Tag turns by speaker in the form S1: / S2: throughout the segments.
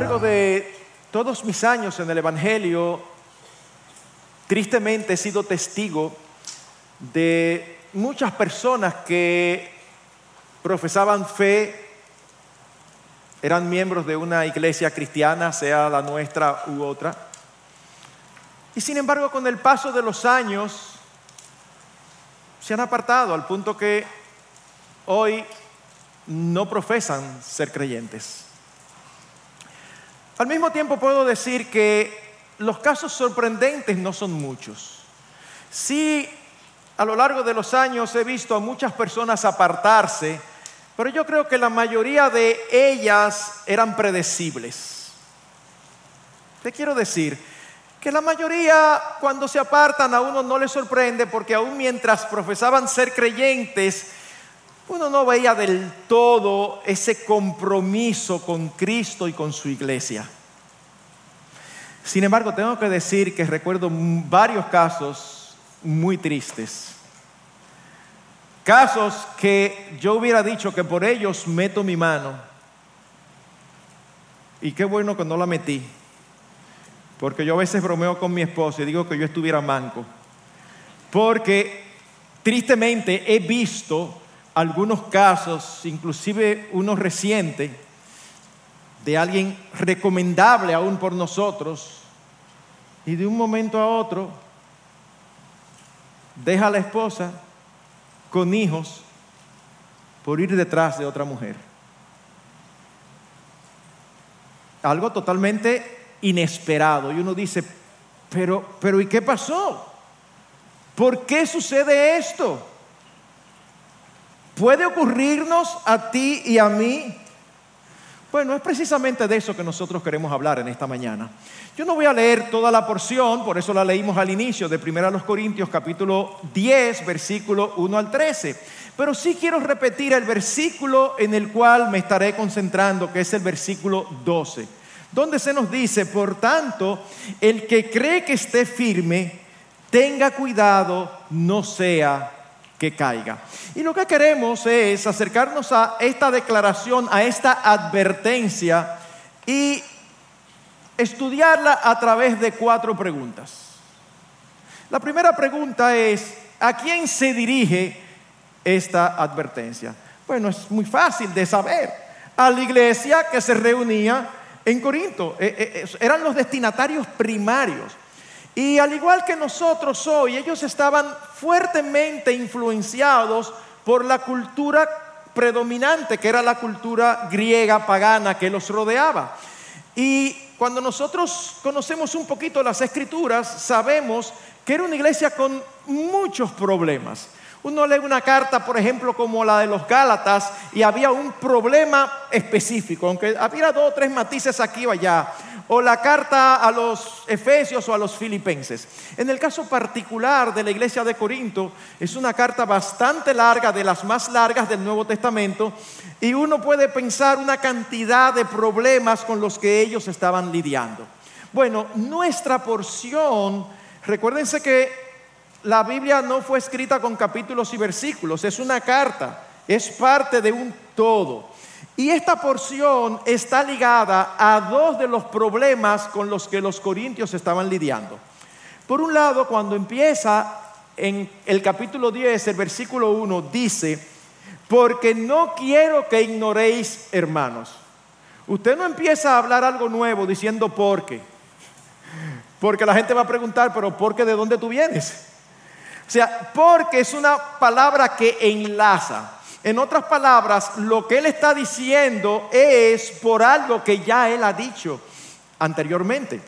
S1: largo de todos mis años en el Evangelio, tristemente he sido testigo de muchas personas que profesaban fe, eran miembros de una iglesia cristiana, sea la nuestra u otra, y sin embargo con el paso de los años se han apartado al punto que hoy no profesan ser creyentes. Al mismo tiempo puedo decir que los casos sorprendentes no son muchos. Sí, a lo largo de los años he visto a muchas personas apartarse, pero yo creo que la mayoría de ellas eran predecibles. Te quiero decir que la mayoría cuando se apartan a uno no le sorprende porque aún mientras profesaban ser creyentes, uno no veía del todo ese compromiso con Cristo y con su iglesia. Sin embargo, tengo que decir que recuerdo varios casos muy tristes. Casos que yo hubiera dicho que por ellos meto mi mano. Y qué bueno que no la metí. Porque yo a veces bromeo con mi esposo y digo que yo estuviera manco. Porque tristemente he visto algunos casos, inclusive uno reciente, de alguien recomendable aún por nosotros, y de un momento a otro deja a la esposa con hijos por ir detrás de otra mujer. Algo totalmente inesperado. Y uno dice, pero, pero ¿y qué pasó? ¿Por qué sucede esto? ¿Puede ocurrirnos a ti y a mí? Bueno, es precisamente de eso que nosotros queremos hablar en esta mañana. Yo no voy a leer toda la porción, por eso la leímos al inicio de 1 Corintios capítulo 10, versículo 1 al 13. Pero sí quiero repetir el versículo en el cual me estaré concentrando, que es el versículo 12, donde se nos dice, por tanto, el que cree que esté firme, tenga cuidado, no sea que caiga. Y lo que queremos es acercarnos a esta declaración, a esta advertencia y estudiarla a través de cuatro preguntas. La primera pregunta es, ¿a quién se dirige esta advertencia? Bueno, es muy fácil de saber. A la iglesia que se reunía en Corinto. Eh, eh, eh, eran los destinatarios primarios. Y al igual que nosotros hoy, ellos estaban fuertemente influenciados por la cultura predominante, que era la cultura griega pagana que los rodeaba. Y cuando nosotros conocemos un poquito las escrituras, sabemos que era una iglesia con muchos problemas. Uno lee una carta, por ejemplo, como la de los Gálatas, y había un problema específico, aunque había dos o tres matices aquí o allá, o la carta a los Efesios o a los Filipenses. En el caso particular de la iglesia de Corinto, es una carta bastante larga, de las más largas del Nuevo Testamento, y uno puede pensar una cantidad de problemas con los que ellos estaban lidiando. Bueno, nuestra porción, recuérdense que la Biblia no fue escrita con capítulos y versículos, es una carta, es parte de un todo. Y esta porción está ligada a dos de los problemas con los que los corintios estaban lidiando. Por un lado, cuando empieza en el capítulo 10, el versículo 1, dice, porque no quiero que ignoréis, hermanos. Usted no empieza a hablar algo nuevo diciendo por qué. Porque la gente va a preguntar, pero ¿por qué de dónde tú vienes? O sea, porque es una palabra que enlaza. En otras palabras, lo que él está diciendo es por algo que ya él ha dicho anteriormente.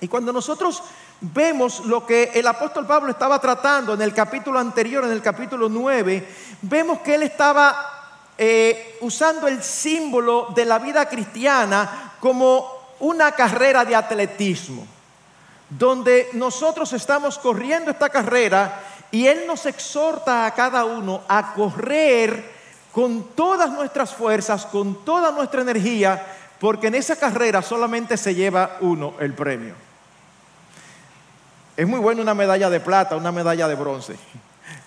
S1: Y cuando nosotros vemos lo que el apóstol Pablo estaba tratando en el capítulo anterior, en el capítulo 9, vemos que él estaba eh, usando el símbolo de la vida cristiana como una carrera de atletismo donde nosotros estamos corriendo esta carrera y Él nos exhorta a cada uno a correr con todas nuestras fuerzas, con toda nuestra energía, porque en esa carrera solamente se lleva uno el premio. Es muy bueno una medalla de plata, una medalla de bronce,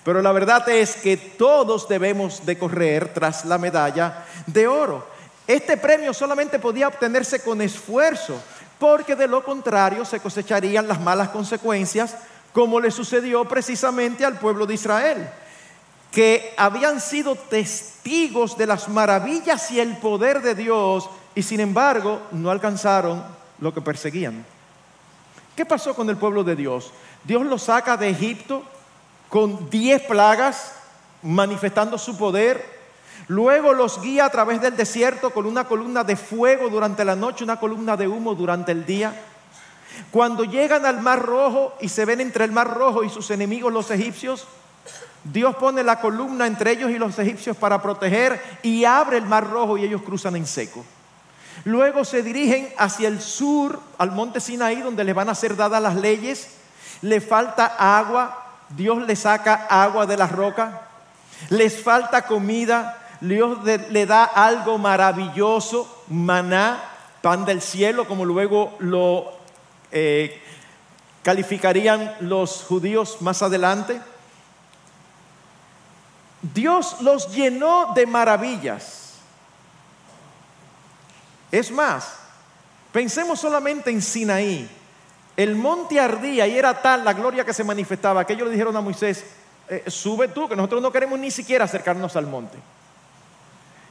S1: pero la verdad es que todos debemos de correr tras la medalla de oro. Este premio solamente podía obtenerse con esfuerzo, porque de lo contrario se cosecharían las malas consecuencias, como le sucedió precisamente al pueblo de Israel, que habían sido testigos de las maravillas y el poder de Dios y sin embargo no alcanzaron lo que perseguían. ¿Qué pasó con el pueblo de Dios? Dios lo saca de Egipto con diez plagas manifestando su poder. Luego los guía a través del desierto con una columna de fuego durante la noche, una columna de humo durante el día. Cuando llegan al mar rojo y se ven entre el mar rojo y sus enemigos los egipcios, Dios pone la columna entre ellos y los egipcios para proteger y abre el mar rojo y ellos cruzan en seco. Luego se dirigen hacia el sur, al monte Sinaí, donde les van a ser dadas las leyes. Le falta agua, Dios le saca agua de las rocas. Les falta comida, Dios le da algo maravilloso, maná, pan del cielo, como luego lo eh, calificarían los judíos más adelante. Dios los llenó de maravillas. Es más, pensemos solamente en Sinaí. El monte ardía y era tal la gloria que se manifestaba que ellos le dijeron a Moisés, eh, sube tú, que nosotros no queremos ni siquiera acercarnos al monte.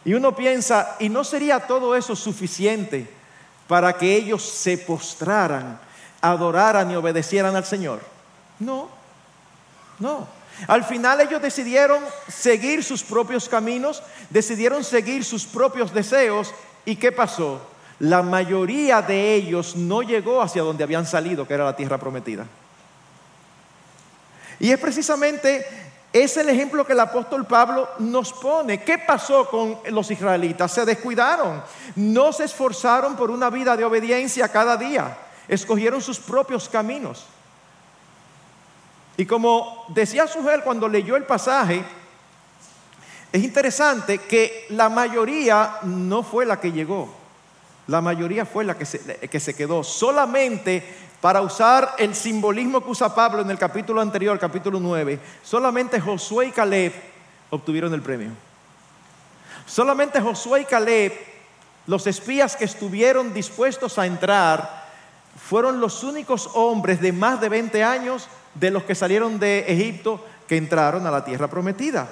S1: Y uno piensa, ¿y no sería todo eso suficiente para que ellos se postraran, adoraran y obedecieran al Señor? No, no. Al final ellos decidieron seguir sus propios caminos, decidieron seguir sus propios deseos. ¿Y qué pasó? La mayoría de ellos no llegó hacia donde habían salido, que era la tierra prometida. Y es precisamente es el ejemplo que el apóstol Pablo nos pone. ¿Qué pasó con los israelitas? Se descuidaron, no se esforzaron por una vida de obediencia cada día, escogieron sus propios caminos. Y como decía Sujel cuando leyó el pasaje, es interesante que la mayoría no fue la que llegó, la mayoría fue la que se, que se quedó. Solamente para usar el simbolismo que usa Pablo en el capítulo anterior, capítulo 9, solamente Josué y Caleb obtuvieron el premio. Solamente Josué y Caleb, los espías que estuvieron dispuestos a entrar, fueron los únicos hombres de más de 20 años de los que salieron de Egipto que entraron a la tierra prometida.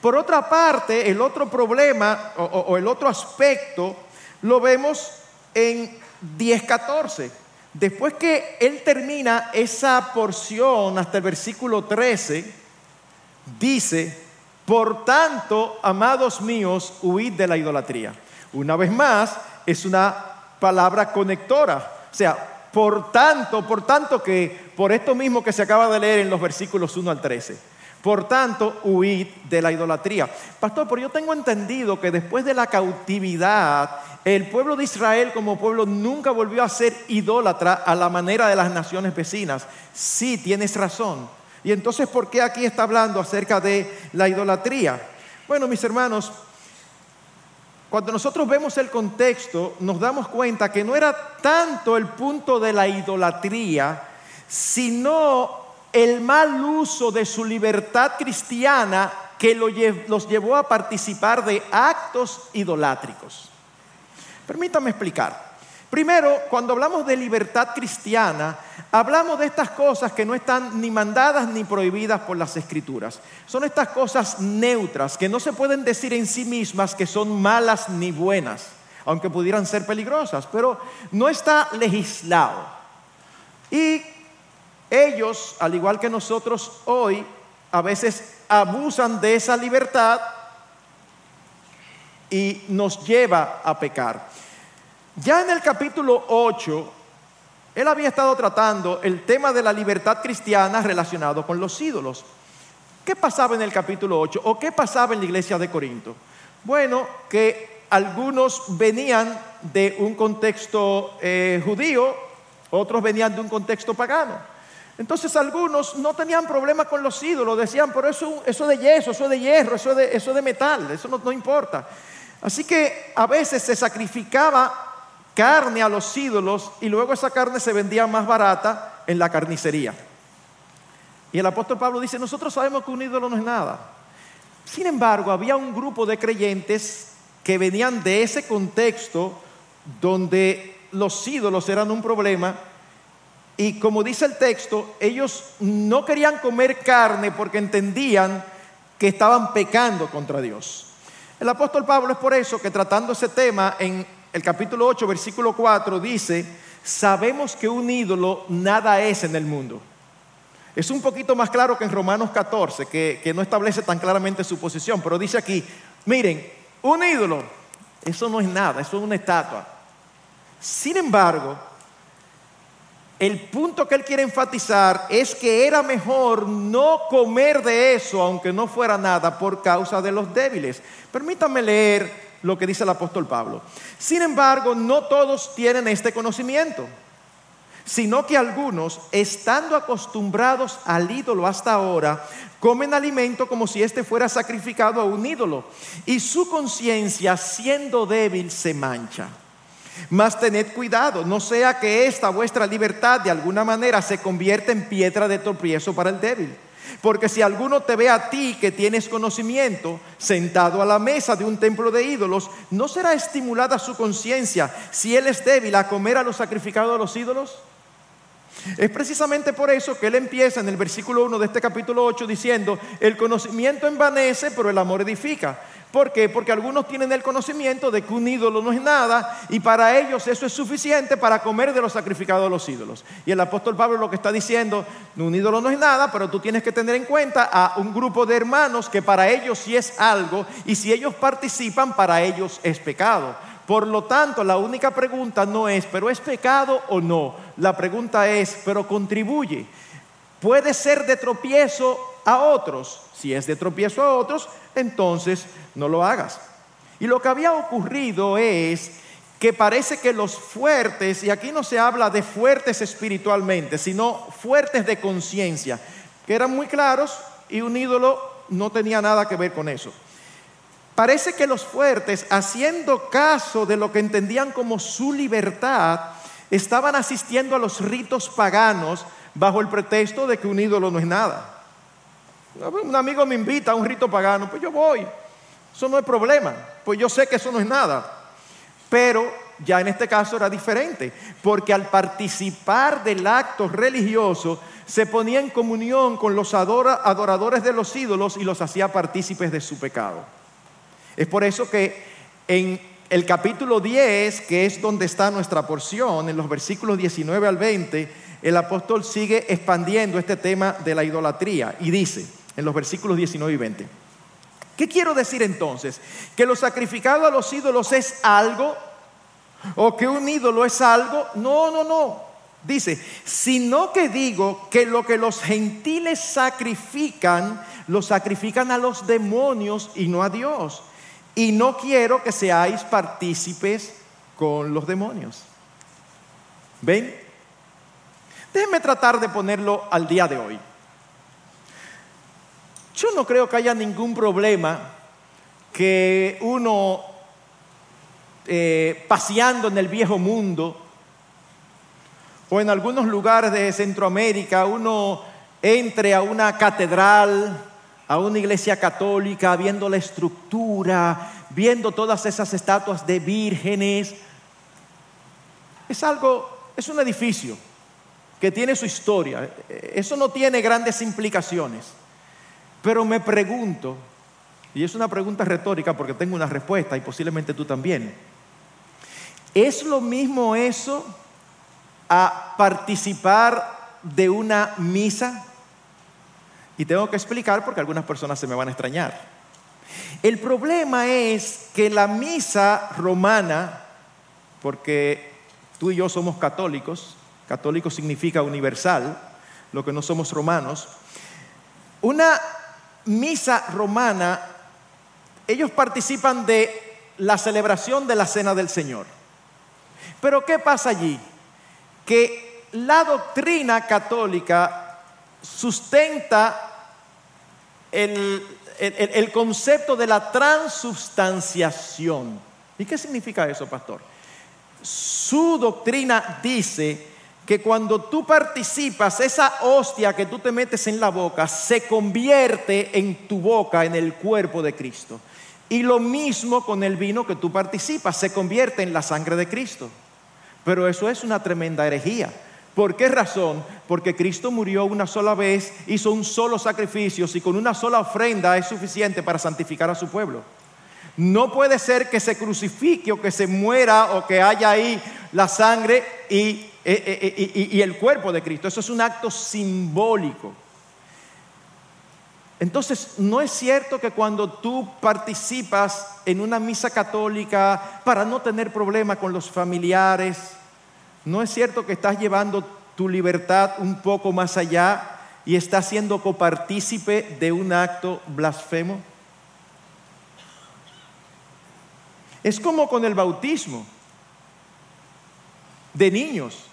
S1: Por otra parte, el otro problema o, el otro aspecto lo vemos en 10.14. Después que él termina esa porción hasta el versículo 13, dice, por tanto, amados míos, huid de la idolatría. Una vez más, es una palabra conectora. O sea, por tanto, por tanto que, por esto mismo que se acaba de leer en los versículos 1 al 13. Por tanto, huid de la idolatría. Pastor, pero yo tengo entendido que después de la cautividad el pueblo de Israel como pueblo nunca volvió a ser idólatra a la manera de las naciones vecinas. Sí, tienes razón. Y entonces, ¿por qué aquí está hablando acerca de la idolatría? Bueno, mis hermanos, cuando nosotros vemos el contexto, nos damos cuenta que no era tanto el punto de la idolatría, sino el mal uso de su libertad cristiana que los llevó a participar de actos idolátricos. Permítame explicar. Primero, cuando hablamos de libertad cristiana, hablamos de estas cosas que no están ni mandadas ni prohibidas por las escrituras. Son estas cosas neutras que no se pueden decir en sí mismas que son malas ni buenas, aunque pudieran ser peligrosas, pero no está legislado. Y ellos, al igual que nosotros hoy, a veces abusan de esa libertad y nos lleva a pecar. Ya en el capítulo 8, él había estado tratando el tema de la libertad cristiana relacionado con los ídolos. ¿Qué pasaba en el capítulo 8 o qué pasaba en la iglesia de Corinto? Bueno, que algunos venían de un contexto eh, judío, otros venían de un contexto pagano. Entonces algunos no tenían problema con los ídolos, decían, pero eso, eso de yeso, eso de hierro, eso de, eso de metal, eso no, no importa. Así que a veces se sacrificaba carne a los ídolos y luego esa carne se vendía más barata en la carnicería. Y el apóstol Pablo dice, nosotros sabemos que un ídolo no es nada. Sin embargo, había un grupo de creyentes que venían de ese contexto donde los ídolos eran un problema y como dice el texto, ellos no querían comer carne porque entendían que estaban pecando contra Dios. El apóstol Pablo es por eso que tratando ese tema en el capítulo 8, versículo 4, dice, sabemos que un ídolo nada es en el mundo. Es un poquito más claro que en Romanos 14, que, que no establece tan claramente su posición, pero dice aquí, miren, un ídolo, eso no es nada, eso es una estatua. Sin embargo, el punto que él quiere enfatizar es que era mejor no comer de eso, aunque no fuera nada, por causa de los débiles. Permítanme leer lo que dice el apóstol Pablo. Sin embargo, no todos tienen este conocimiento, sino que algunos, estando acostumbrados al ídolo hasta ahora, comen alimento como si éste fuera sacrificado a un ídolo, y su conciencia, siendo débil, se mancha. Mas tened cuidado, no sea que esta vuestra libertad de alguna manera se convierta en piedra de tropiezo para el débil. Porque si alguno te ve a ti que tienes conocimiento, sentado a la mesa de un templo de ídolos, ¿no será estimulada su conciencia si él es débil a comer a los sacrificados a los ídolos? Es precisamente por eso que él empieza en el versículo 1 de este capítulo 8 diciendo, el conocimiento envanece, pero el amor edifica. ¿Por qué? Porque algunos tienen el conocimiento de que un ídolo no es nada y para ellos eso es suficiente para comer de los sacrificados de los ídolos. Y el apóstol Pablo lo que está diciendo, un ídolo no es nada, pero tú tienes que tener en cuenta a un grupo de hermanos que para ellos sí es algo y si ellos participan, para ellos es pecado. Por lo tanto, la única pregunta no es, pero es pecado o no. La pregunta es, pero contribuye. Puede ser de tropiezo a otros. Si es de tropiezo a otros, entonces no lo hagas. Y lo que había ocurrido es que parece que los fuertes, y aquí no se habla de fuertes espiritualmente, sino fuertes de conciencia, que eran muy claros y un ídolo no tenía nada que ver con eso. Parece que los fuertes, haciendo caso de lo que entendían como su libertad, estaban asistiendo a los ritos paganos bajo el pretexto de que un ídolo no es nada. Un amigo me invita a un rito pagano, pues yo voy. Eso no es problema, pues yo sé que eso no es nada. Pero ya en este caso era diferente, porque al participar del acto religioso se ponía en comunión con los adoradores de los ídolos y los hacía partícipes de su pecado. Es por eso que en el capítulo 10, que es donde está nuestra porción, en los versículos 19 al 20, el apóstol sigue expandiendo este tema de la idolatría y dice en los versículos 19 y 20, ¿qué quiero decir entonces? ¿Que lo sacrificado a los ídolos es algo? ¿O que un ídolo es algo? No, no, no. Dice, sino que digo que lo que los gentiles sacrifican, lo sacrifican a los demonios y no a Dios y no quiero que seáis partícipes con los demonios. ¿Ven? Déjenme tratar de ponerlo al día de hoy. Yo no creo que haya ningún problema que uno eh, paseando en el viejo mundo o en algunos lugares de Centroamérica uno entre a una catedral a una iglesia católica, viendo la estructura, viendo todas esas estatuas de vírgenes. Es algo, es un edificio que tiene su historia. Eso no tiene grandes implicaciones. Pero me pregunto, y es una pregunta retórica porque tengo una respuesta y posiblemente tú también, ¿es lo mismo eso a participar de una misa? Y tengo que explicar porque algunas personas se me van a extrañar. El problema es que la misa romana, porque tú y yo somos católicos, católico significa universal, lo que no somos romanos, una misa romana, ellos participan de la celebración de la cena del Señor. Pero ¿qué pasa allí? Que la doctrina católica sustenta el, concepto de la transubstanciación. ¿Y qué significa eso, pastor? Su doctrina dice que cuando tú participas, esa hostia que tú te metes en la boca se convierte en tu boca, en el cuerpo de Cristo. Y lo mismo con el vino que tú participas, se convierte en la sangre de Cristo. Pero eso es una tremenda herejía. ¿Por qué razón? Porque Cristo murió una sola vez, hizo un solo sacrificio y con una sola ofrenda es suficiente para santificar a su pueblo. No puede ser que se crucifique o que se muera o que haya ahí la sangre y, y el cuerpo de Cristo. Eso es un acto simbólico. Entonces, no es cierto que cuando tú participas en una misa católica para no tener problema con los familiares, no es cierto que estás llevando tu libertad un poco más allá y estás siendo copartícipe de un acto blasfemo. Es como con el bautismo de niños.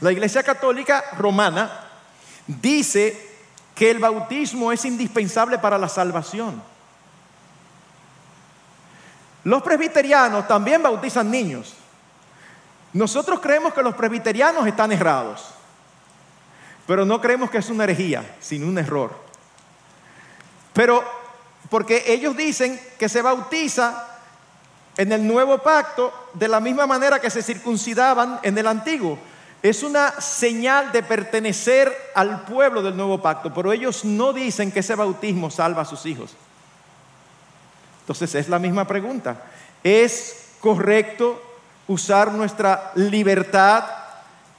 S1: La Iglesia Católica Romana dice que el bautismo es indispensable para la salvación. Los presbiterianos también bautizan niños. Nosotros creemos que los presbiterianos están errados, pero no creemos que es una herejía, sino un error. Pero porque ellos dicen que se bautiza en el nuevo pacto de la misma manera que se circuncidaban en el antiguo. Es una señal de pertenecer al pueblo del nuevo pacto, pero ellos no dicen que ese bautismo salva a sus hijos. Entonces es la misma pregunta. ¿Es correcto usar nuestra libertad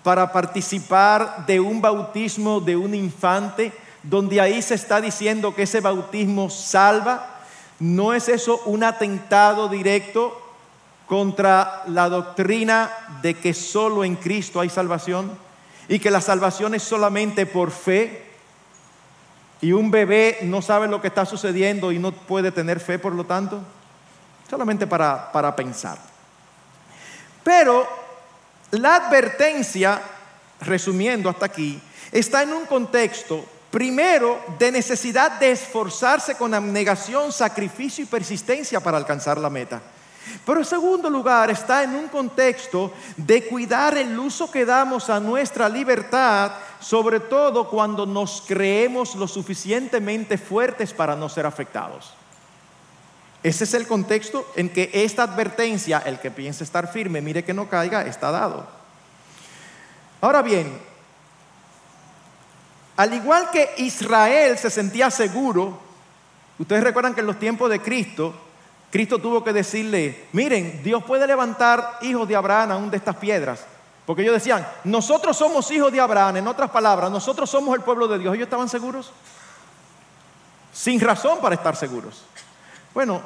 S1: para participar de un bautismo de un infante, donde ahí se está diciendo que ese bautismo salva? ¿No es eso un atentado directo contra la doctrina de que solo en Cristo hay salvación y que la salvación es solamente por fe y un bebé no sabe lo que está sucediendo y no puede tener fe por lo tanto, solamente para, para pensar. Pero la advertencia, resumiendo hasta aquí, está en un contexto primero de necesidad de esforzarse con abnegación, sacrificio y persistencia para alcanzar la meta. Pero en segundo lugar está en un contexto de cuidar el uso que damos a nuestra libertad, sobre todo cuando nos creemos lo suficientemente fuertes para no ser afectados. Ese es el contexto en que esta advertencia, el que piensa estar firme, mire que no caiga, está dado. Ahora bien, al igual que Israel se sentía seguro, ustedes recuerdan que en los tiempos de Cristo, Cristo tuvo que decirle, miren, Dios puede levantar hijos de Abraham aún de estas piedras. Porque ellos decían, nosotros somos hijos de Abraham, en otras palabras, nosotros somos el pueblo de Dios. ¿Ellos estaban seguros? Sin razón para estar seguros. Bueno,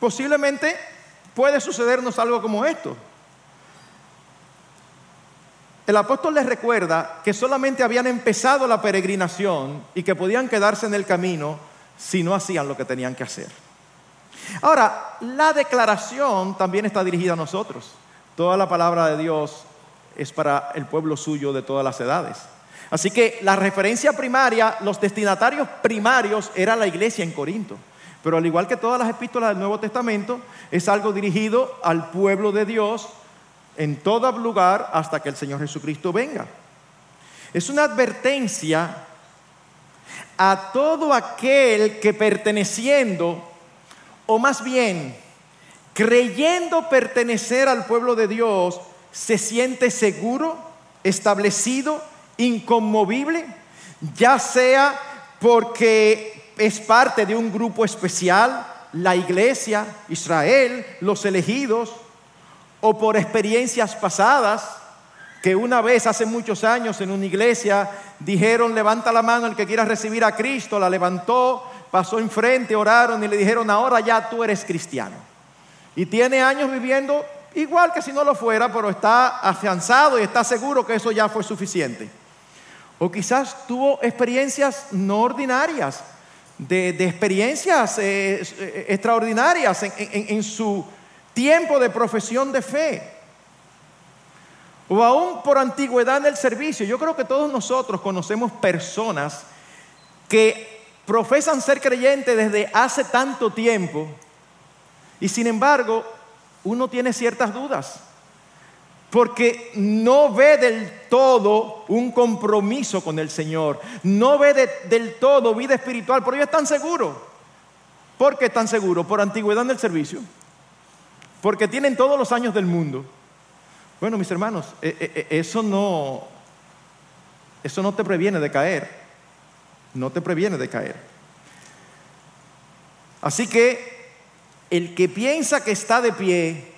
S1: posiblemente puede sucedernos algo como esto. El apóstol les recuerda que solamente habían empezado la peregrinación y que podían quedarse en el camino si no hacían lo que tenían que hacer. Ahora, la declaración también está dirigida a nosotros. Toda la palabra de Dios es para el pueblo suyo de todas las edades. Así que la referencia primaria, los destinatarios primarios era la iglesia en Corinto. Pero al igual que todas las epístolas del Nuevo Testamento, es algo dirigido al pueblo de Dios en todo lugar hasta que el Señor Jesucristo venga. Es una advertencia a todo aquel que perteneciendo o más bien creyendo pertenecer al pueblo de Dios, se siente seguro, establecido, inconmovible, ya sea porque es parte de un grupo especial, la iglesia, Israel, los elegidos, o por experiencias pasadas, que una vez hace muchos años en una iglesia dijeron, levanta la mano el que quiera recibir a Cristo, la levantó, pasó enfrente, oraron y le dijeron, ahora ya tú eres cristiano. Y tiene años viviendo igual que si no lo fuera, pero está afianzado y está seguro que eso ya fue suficiente. O quizás tuvo experiencias no ordinarias, de, experiencias eh, eh, extraordinarias en su tiempo de profesión de fe. O aún por antigüedad en el servicio. Yo creo que todos nosotros conocemos personas que profesan ser creyentes desde hace tanto tiempo y sin embargo uno tiene ciertas dudas porque no ve del todo un compromiso con el Señor, no ve del todo vida espiritual, pero ellos están seguros ¿Por qué están seguros? Por antigüedad en el servicio. Porque tienen todos los años del mundo. Bueno, mis hermanos, eh, eh, eh, eso no, eso no te previene de caer. No te previene de caer. Así que el que piensa que está de pie,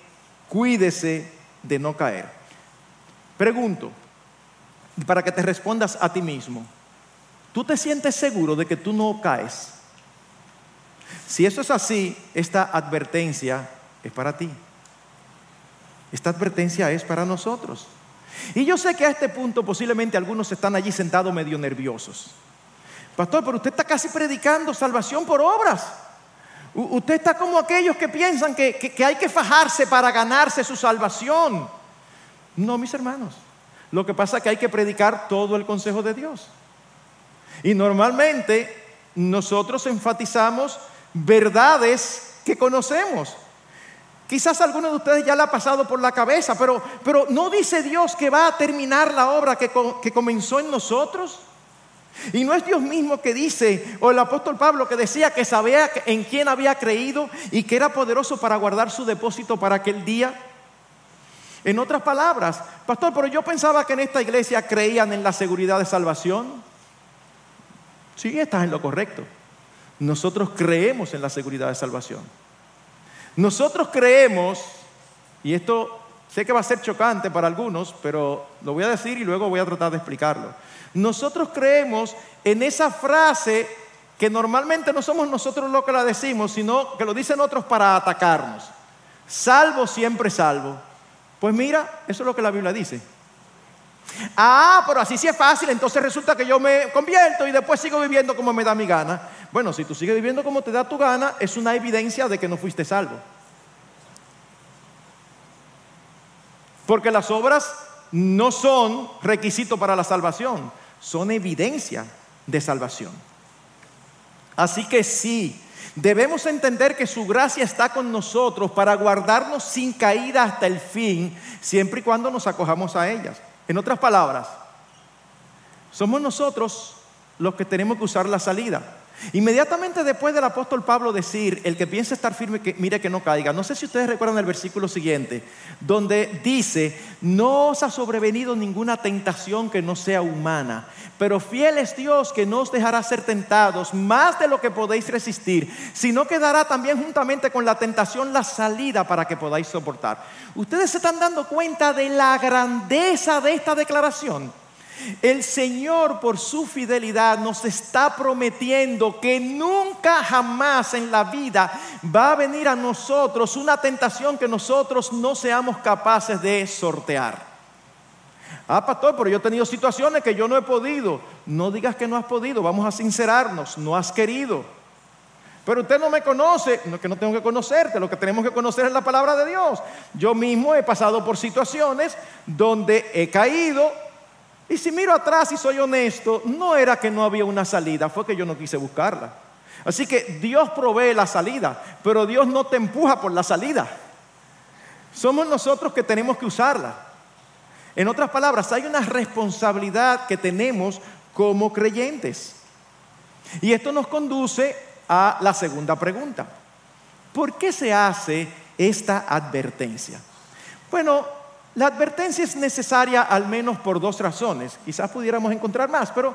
S1: cuídese de no caer. Pregunto, para que te respondas a ti mismo, ¿tú te sientes seguro de que tú no caes? Si eso es así, esta advertencia es para ti. Esta advertencia es para nosotros. Y yo sé que a este punto posiblemente algunos están allí sentados medio nerviosos. Pastor, pero usted está casi predicando salvación por obras. usted está como aquellos que piensan que hay que fajarse para ganarse su salvación. No, mis hermanos. Lo que pasa es que hay que predicar todo el consejo de Dios. Y normalmente nosotros enfatizamos verdades que conocemos. Quizás alguno de ustedes ya le ha pasado por la cabeza, pero, pero ¿no dice Dios que va a terminar la obra que, que comenzó en nosotros? Y no es Dios mismo que dice, o el apóstol Pablo que decía que sabía en quién había creído y que era poderoso para guardar su depósito para aquel día. En otras palabras, pastor, pero yo pensaba que en esta iglesia creían en la seguridad de salvación. Sí, estás en lo correcto. Nosotros creemos en la seguridad de salvación. Nosotros creemos, y esto sé que va a ser chocante para algunos, pero lo voy a decir y luego voy a tratar de explicarlo. Nosotros creemos en esa frase que normalmente no somos nosotros los que la decimos, sino que lo dicen otros para atacarnos. Salvo siempre salvo. Pues mira, eso es lo que la Biblia dice. Ah, pero así sí es fácil, entonces resulta que yo me convierto y después sigo viviendo como me da mi gana. Bueno, si tú sigues viviendo como te da tu gana, es una evidencia de que no fuiste salvo. Porque las obras no son requisito para la salvación, son evidencia de salvación. Así que sí, Debemos entender que su gracia está con nosotros para guardarnos sin caída hasta el fin, siempre y cuando nos acojamos a ellas. En otras palabras, somos nosotros los que tenemos que usar la salida. Inmediatamente después del apóstol Pablo decir, el que piensa estar firme, que mire que no caiga. No sé si ustedes recuerdan el versículo siguiente, donde dice, no os ha sobrevenido ninguna tentación que no sea humana, pero fiel es Dios que no os dejará ser tentados más de lo que podéis resistir, sino que dará también juntamente con la tentación la salida para que podáis soportar. Ustedes se están dando cuenta de la grandeza de esta declaración. El Señor por su fidelidad nos está prometiendo que nunca jamás en la vida va a venir a nosotros una tentación que nosotros no seamos capaces de sortear. Ah, pastor, pero yo he tenido situaciones que yo no he podido. No digas que no has podido, vamos a sincerarnos, no has querido. Pero usted no me conoce, no que no tengo que conocerte, lo que tenemos que conocer es la palabra de Dios. Yo mismo he pasado por situaciones donde he caído, y si miro atrás y soy honesto, no era que no había una salida, fue que yo no quise buscarla. Así que Dios provee la salida, pero Dios no te empuja por la salida. Somos nosotros que tenemos que usarla. En otras palabras, hay una responsabilidad que tenemos como creyentes. Y esto nos conduce a la segunda pregunta. ¿Por qué se hace esta advertencia? Bueno, la advertencia es necesaria al menos por dos razones. Quizás pudiéramos encontrar más, pero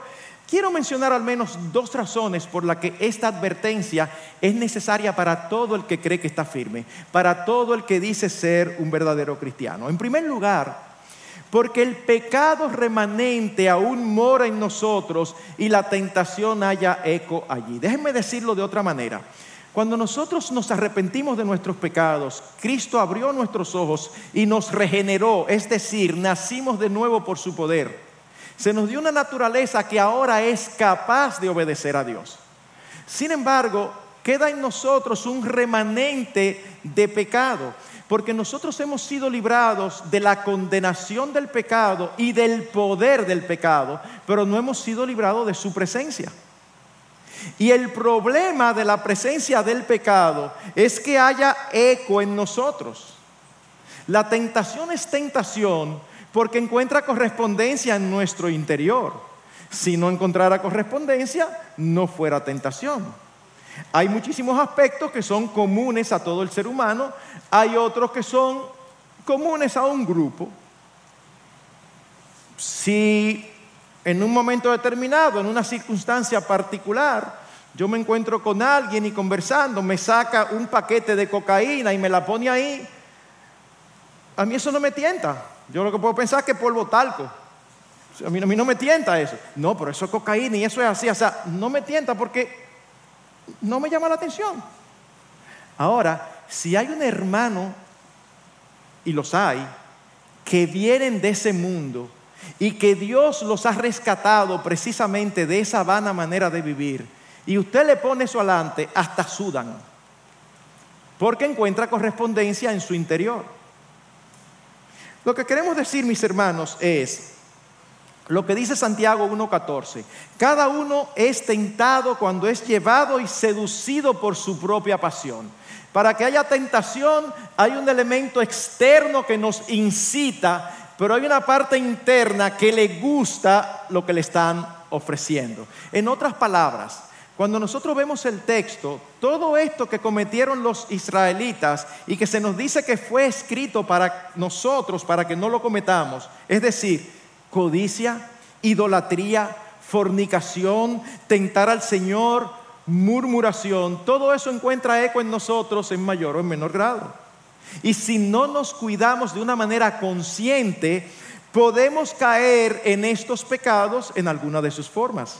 S1: quiero mencionar al menos dos razones por las que esta advertencia es necesaria para todo el que cree que está firme, para todo el que dice ser un verdadero cristiano. En primer lugar, porque el pecado remanente aún mora en nosotros y la tentación haya eco allí. Déjenme decirlo de otra manera. Cuando nosotros nos arrepentimos de nuestros pecados, Cristo abrió nuestros ojos y nos regeneró, es decir, nacimos de nuevo por su poder. Se nos dio una naturaleza que ahora es capaz de obedecer a Dios. Sin embargo, queda en nosotros un remanente de pecado, porque nosotros hemos sido librados de la condenación del pecado y del poder del pecado, pero no hemos sido librados de su presencia. Y el problema de la presencia del pecado es que haya eco en nosotros. La tentación es tentación porque encuentra correspondencia en nuestro interior. Si no encontrara correspondencia, no fuera tentación. Hay muchísimos aspectos que son comunes a todo el ser humano, hay otros que son comunes a un grupo. Si en un momento determinado, en una circunstancia particular, yo me encuentro con alguien y conversando, me saca un paquete de cocaína y me la pone ahí, a mí eso no me tienta. Yo lo que puedo pensar es que polvo talco. A mí, a mí no me tienta eso. No, pero eso es cocaína y eso es así. O sea, no me tienta porque no me llama la atención. Ahora, si hay un hermano, y los hay, que vienen de ese mundo y que Dios los ha rescatado precisamente de esa vana manera de vivir, y usted le pone eso adelante, hasta sudan, porque encuentra correspondencia en su interior. Lo que queremos decir, mis hermanos, es lo que dice Santiago 1.14. Cada uno es tentado cuando es llevado y seducido por su propia pasión. Para que haya tentación hay un elemento externo que nos incita, pero hay una parte interna que le gusta lo que le están ofreciendo. En otras palabras, cuando nosotros vemos el texto, todo esto que cometieron los israelitas y que se nos dice que fue escrito para nosotros, para que no lo cometamos, es decir, codicia, idolatría, fornicación, tentar al Señor, murmuración, todo eso encuentra eco en nosotros en mayor o en menor grado. Y si no nos cuidamos de una manera consciente, podemos caer en estos pecados en alguna de sus formas.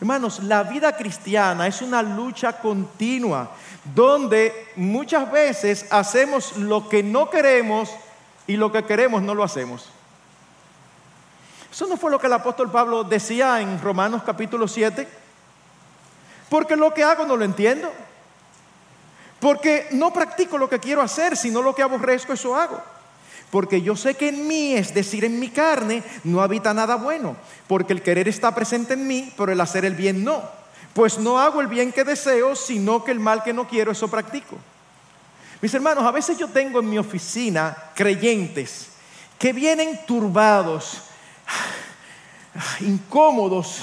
S1: Hermanos, la vida cristiana es una lucha continua donde muchas veces hacemos lo que no queremos y lo que queremos no lo hacemos. Eso no fue lo que el apóstol Pablo decía en Romanos capítulo 7. Porque lo que hago no lo entiendo. Porque no practico lo que quiero hacer, sino lo que aborrezco, eso hago. Porque yo sé que en mí, es decir, en mi carne, no habita nada bueno. Porque el querer está presente en mí, pero el hacer el bien no. Pues no hago el bien que deseo, sino que el mal que no quiero, eso practico. Mis hermanos, a veces yo tengo en mi oficina creyentes que vienen turbados, incómodos,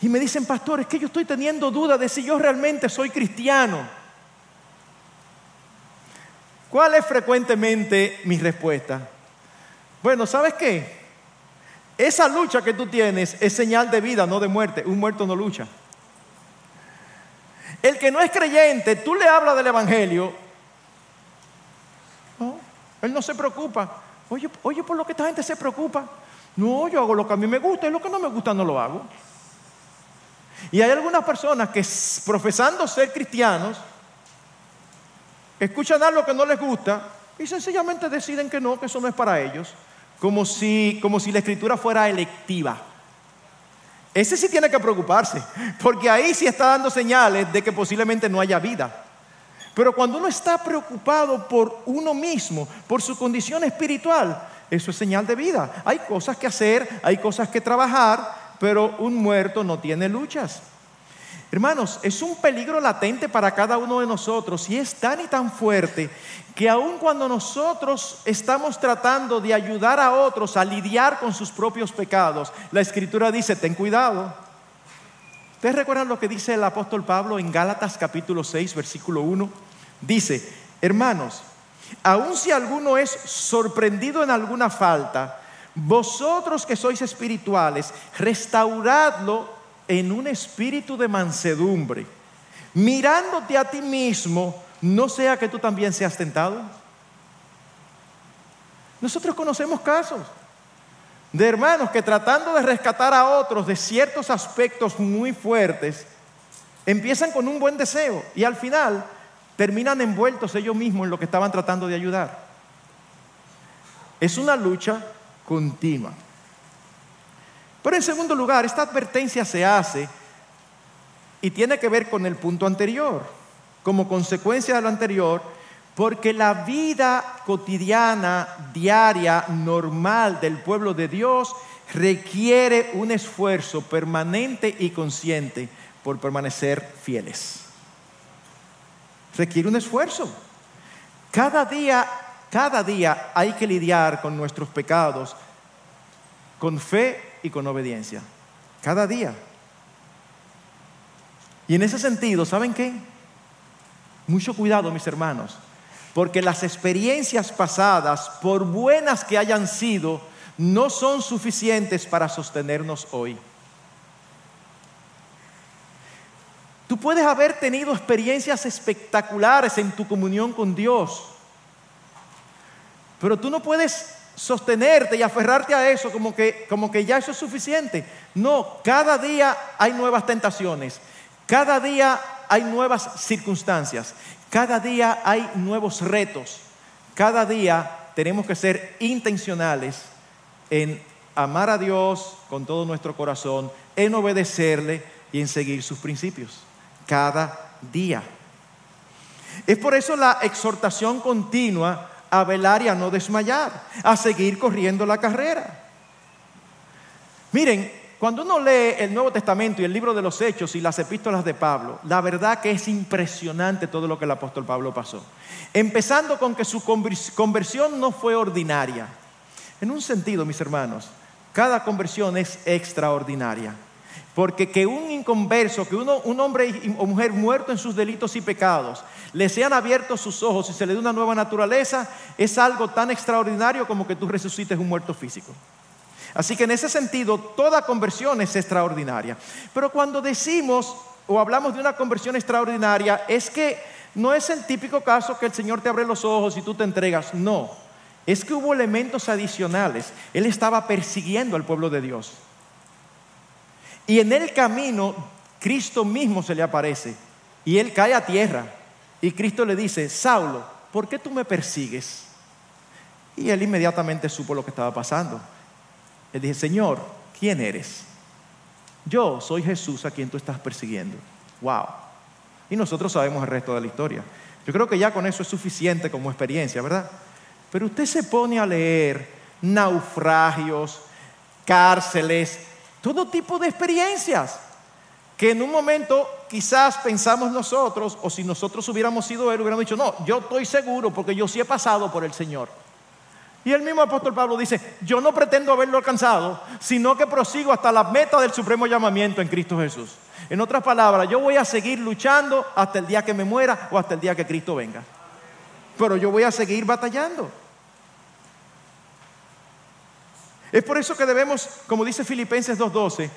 S1: y me dicen, pastor, es que yo estoy teniendo duda de si yo realmente soy cristiano. ¿Cuál es frecuentemente mi respuesta? Bueno, ¿sabes qué? Esa lucha que tú tienes es señal de vida, no de muerte. Un muerto no lucha. El que no es creyente, tú le hablas del Evangelio, no, él no se preocupa. Oye, oye, por lo que esta gente se preocupa. No, yo hago lo que a mí me gusta y lo que no me gusta no lo hago. Y hay algunas personas que profesando ser cristianos, escuchan algo que no les gusta y sencillamente deciden que no, que eso no es para ellos, como si, como si la escritura fuera electiva. Ese sí tiene que preocuparse, porque ahí sí está dando señales de que posiblemente no haya vida. Pero cuando uno está preocupado por uno mismo, por su condición espiritual, eso es señal de vida. Hay cosas que hacer, hay cosas que trabajar, pero un muerto no tiene luchas. Hermanos, es un peligro latente para cada uno de nosotros y es tan y tan fuerte que aun cuando nosotros estamos tratando de ayudar a otros a lidiar con sus propios pecados, la escritura dice, ten cuidado. ¿Ustedes recuerdan lo que dice el apóstol Pablo en Gálatas capítulo 6, versículo 1? Dice, hermanos, aun si alguno es sorprendido en alguna falta, vosotros que sois espirituales, restauradlo en un espíritu de mansedumbre, mirándote a ti mismo, no sea que tú también seas tentado. Nosotros conocemos casos de hermanos que tratando de rescatar a otros de ciertos aspectos muy fuertes, empiezan con un buen deseo y al final terminan envueltos ellos mismos en lo que estaban tratando de ayudar. Es una lucha continua. Pero en segundo lugar, esta advertencia se hace y tiene que ver con el punto anterior, como consecuencia de lo anterior, porque la vida cotidiana, diaria, normal del pueblo de Dios requiere un esfuerzo permanente y consciente por permanecer fieles. Requiere un esfuerzo. Cada día, cada día hay que lidiar con nuestros pecados con fe y con obediencia. Cada día. Y en ese sentido, ¿saben qué? Mucho cuidado, mis hermanos, porque las experiencias pasadas, por buenas que hayan sido, no son suficientes para sostenernos hoy. Tú puedes haber tenido experiencias espectaculares en tu comunión con Dios, pero tú no puedes sostenerte y aferrarte a eso como que, como que ya eso es suficiente. No, cada día hay nuevas tentaciones, cada día hay nuevas circunstancias, cada día hay nuevos retos, cada día tenemos que ser intencionales en amar a Dios con todo nuestro corazón, en obedecerle y en seguir sus principios cada día. Es por eso la exhortación continua a velar y a no desmayar, a seguir corriendo la carrera. Miren, cuando uno lee el Nuevo Testamento y el libro de los Hechos y las epístolas de Pablo, la verdad que es impresionante todo lo que el apóstol Pablo pasó. Empezando con que su conversión no fue ordinaria. En un sentido, mis hermanos, cada conversión es extraordinaria. Porque que un inconverso, que uno, un hombre o mujer muerto en sus delitos y pecados, le sean abiertos sus ojos y se le dé una nueva naturaleza, es algo tan extraordinario como que tú resucites un muerto físico. Así que en ese sentido, toda conversión es extraordinaria. Pero cuando decimos o hablamos de una conversión extraordinaria, es que no es el típico caso que el Señor te abre los ojos y tú te entregas. No, es que hubo elementos adicionales. Él estaba persiguiendo al pueblo de Dios. Y en el camino, Cristo mismo se le aparece y él cae a tierra. Y Cristo le dice, Saulo, ¿por qué tú me persigues? Y él inmediatamente supo lo que estaba pasando. Él dice, Señor, ¿quién eres? Yo soy Jesús a quien tú estás persiguiendo. Wow. Y nosotros sabemos el resto de la historia. Yo creo que ya con eso es suficiente como experiencia, ¿verdad? Pero usted se pone a leer naufragios, cárceles, todo tipo de experiencias que en un momento quizás pensamos nosotros, o si nosotros hubiéramos sido él, hubiéramos dicho, no, yo estoy seguro porque yo sí he pasado por el Señor. Y el mismo apóstol Pablo dice, yo no pretendo haberlo alcanzado, sino que prosigo hasta la meta del supremo llamamiento en Cristo Jesús. En otras palabras, yo voy a seguir luchando hasta el día que me muera o hasta el día que Cristo venga. Pero yo voy a seguir batallando. Es por eso que debemos, como dice Filipenses 2.12,